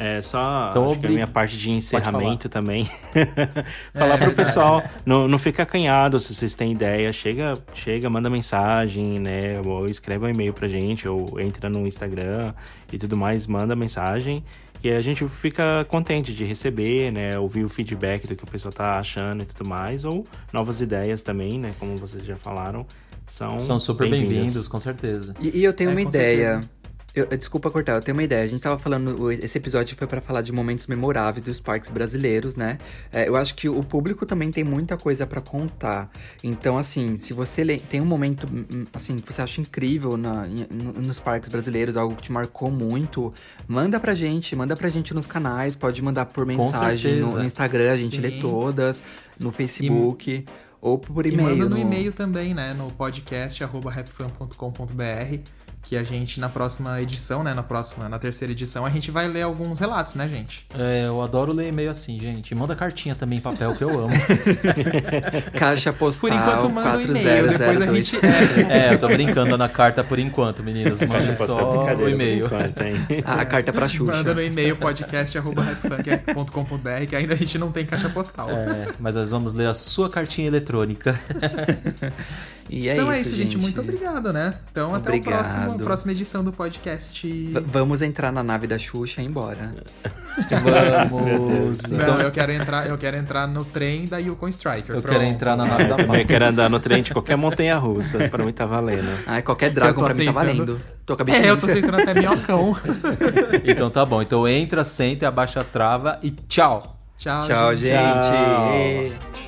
É só Então, acho que a minha parte de encerramento também. É, falar pro verdade. pessoal, não, não fica acanhado se vocês têm ideia. Chega, chega, manda mensagem, né? Ou escreve um e-mail pra gente, ou entra no Instagram e tudo mais, manda mensagem. E a gente fica contente de receber, né? Ouvir o feedback do que o pessoal tá achando e tudo mais. Ou novas ideias também, né? Como vocês já falaram. São, São super bem-vindos, com certeza. E, e eu tenho É, uma ideia. certeza. Eu, desculpa cortar, eu tenho uma ideia. A gente tava falando, esse episódio foi pra falar de momentos memoráveis dos parques brasileiros, né? É, eu acho que o público também tem muita coisa pra contar. Então, assim, se você tem um momento, hum, assim, que você acha incrível na- nos parques brasileiros, algo que te marcou muito, manda pra gente, manda pra gente nos canais, pode mandar por mensagem no, no Instagram, a gente Sim. lê todas, no Facebook. Ou por E e-mail. manda no no- e-mail também, né? No podcast arroba rapfan.com.br que a gente, na próxima edição, né? Na próxima, na terceira edição, a gente vai ler alguns relatos, né, gente? É, eu adoro ler e-mail assim, gente. Manda cartinha também em papel, que eu amo. Caixa postal Por enquanto, manda e-mail, depois a 4002. gente... É, é, eu tô brincando na carta por enquanto, meninos. Manda Caixa postal só o e-mail. enquanto? A carta pra Xuxa. manda no e-mail podcast.rapfunk.com.br que ainda a gente não tem caixa postal. É, mas nós vamos ler a sua cartinha eletrônica. E é então isso, é isso, gente. Muito obrigado, né? Então até o Obrigado. próximo tudo. próxima edição do podcast. V- vamos entrar na nave da Xuxa e ir embora. Vamos. Não, Então, eu quero entrar, eu quero entrar no trem da Yukon Striker. eu Pronto. quero entrar na nave da Paula. quero andar no trem de qualquer montanha russa. Pra mim tá valendo. Ai, qualquer Dragon Eu pra mim tá valendo. Tô com a bichinha. É, eu tô sentando até minhocão. Então tá bom. Então entra, senta, abaixa a trava e tchau. Tchau, Tchau, gente. Tchau.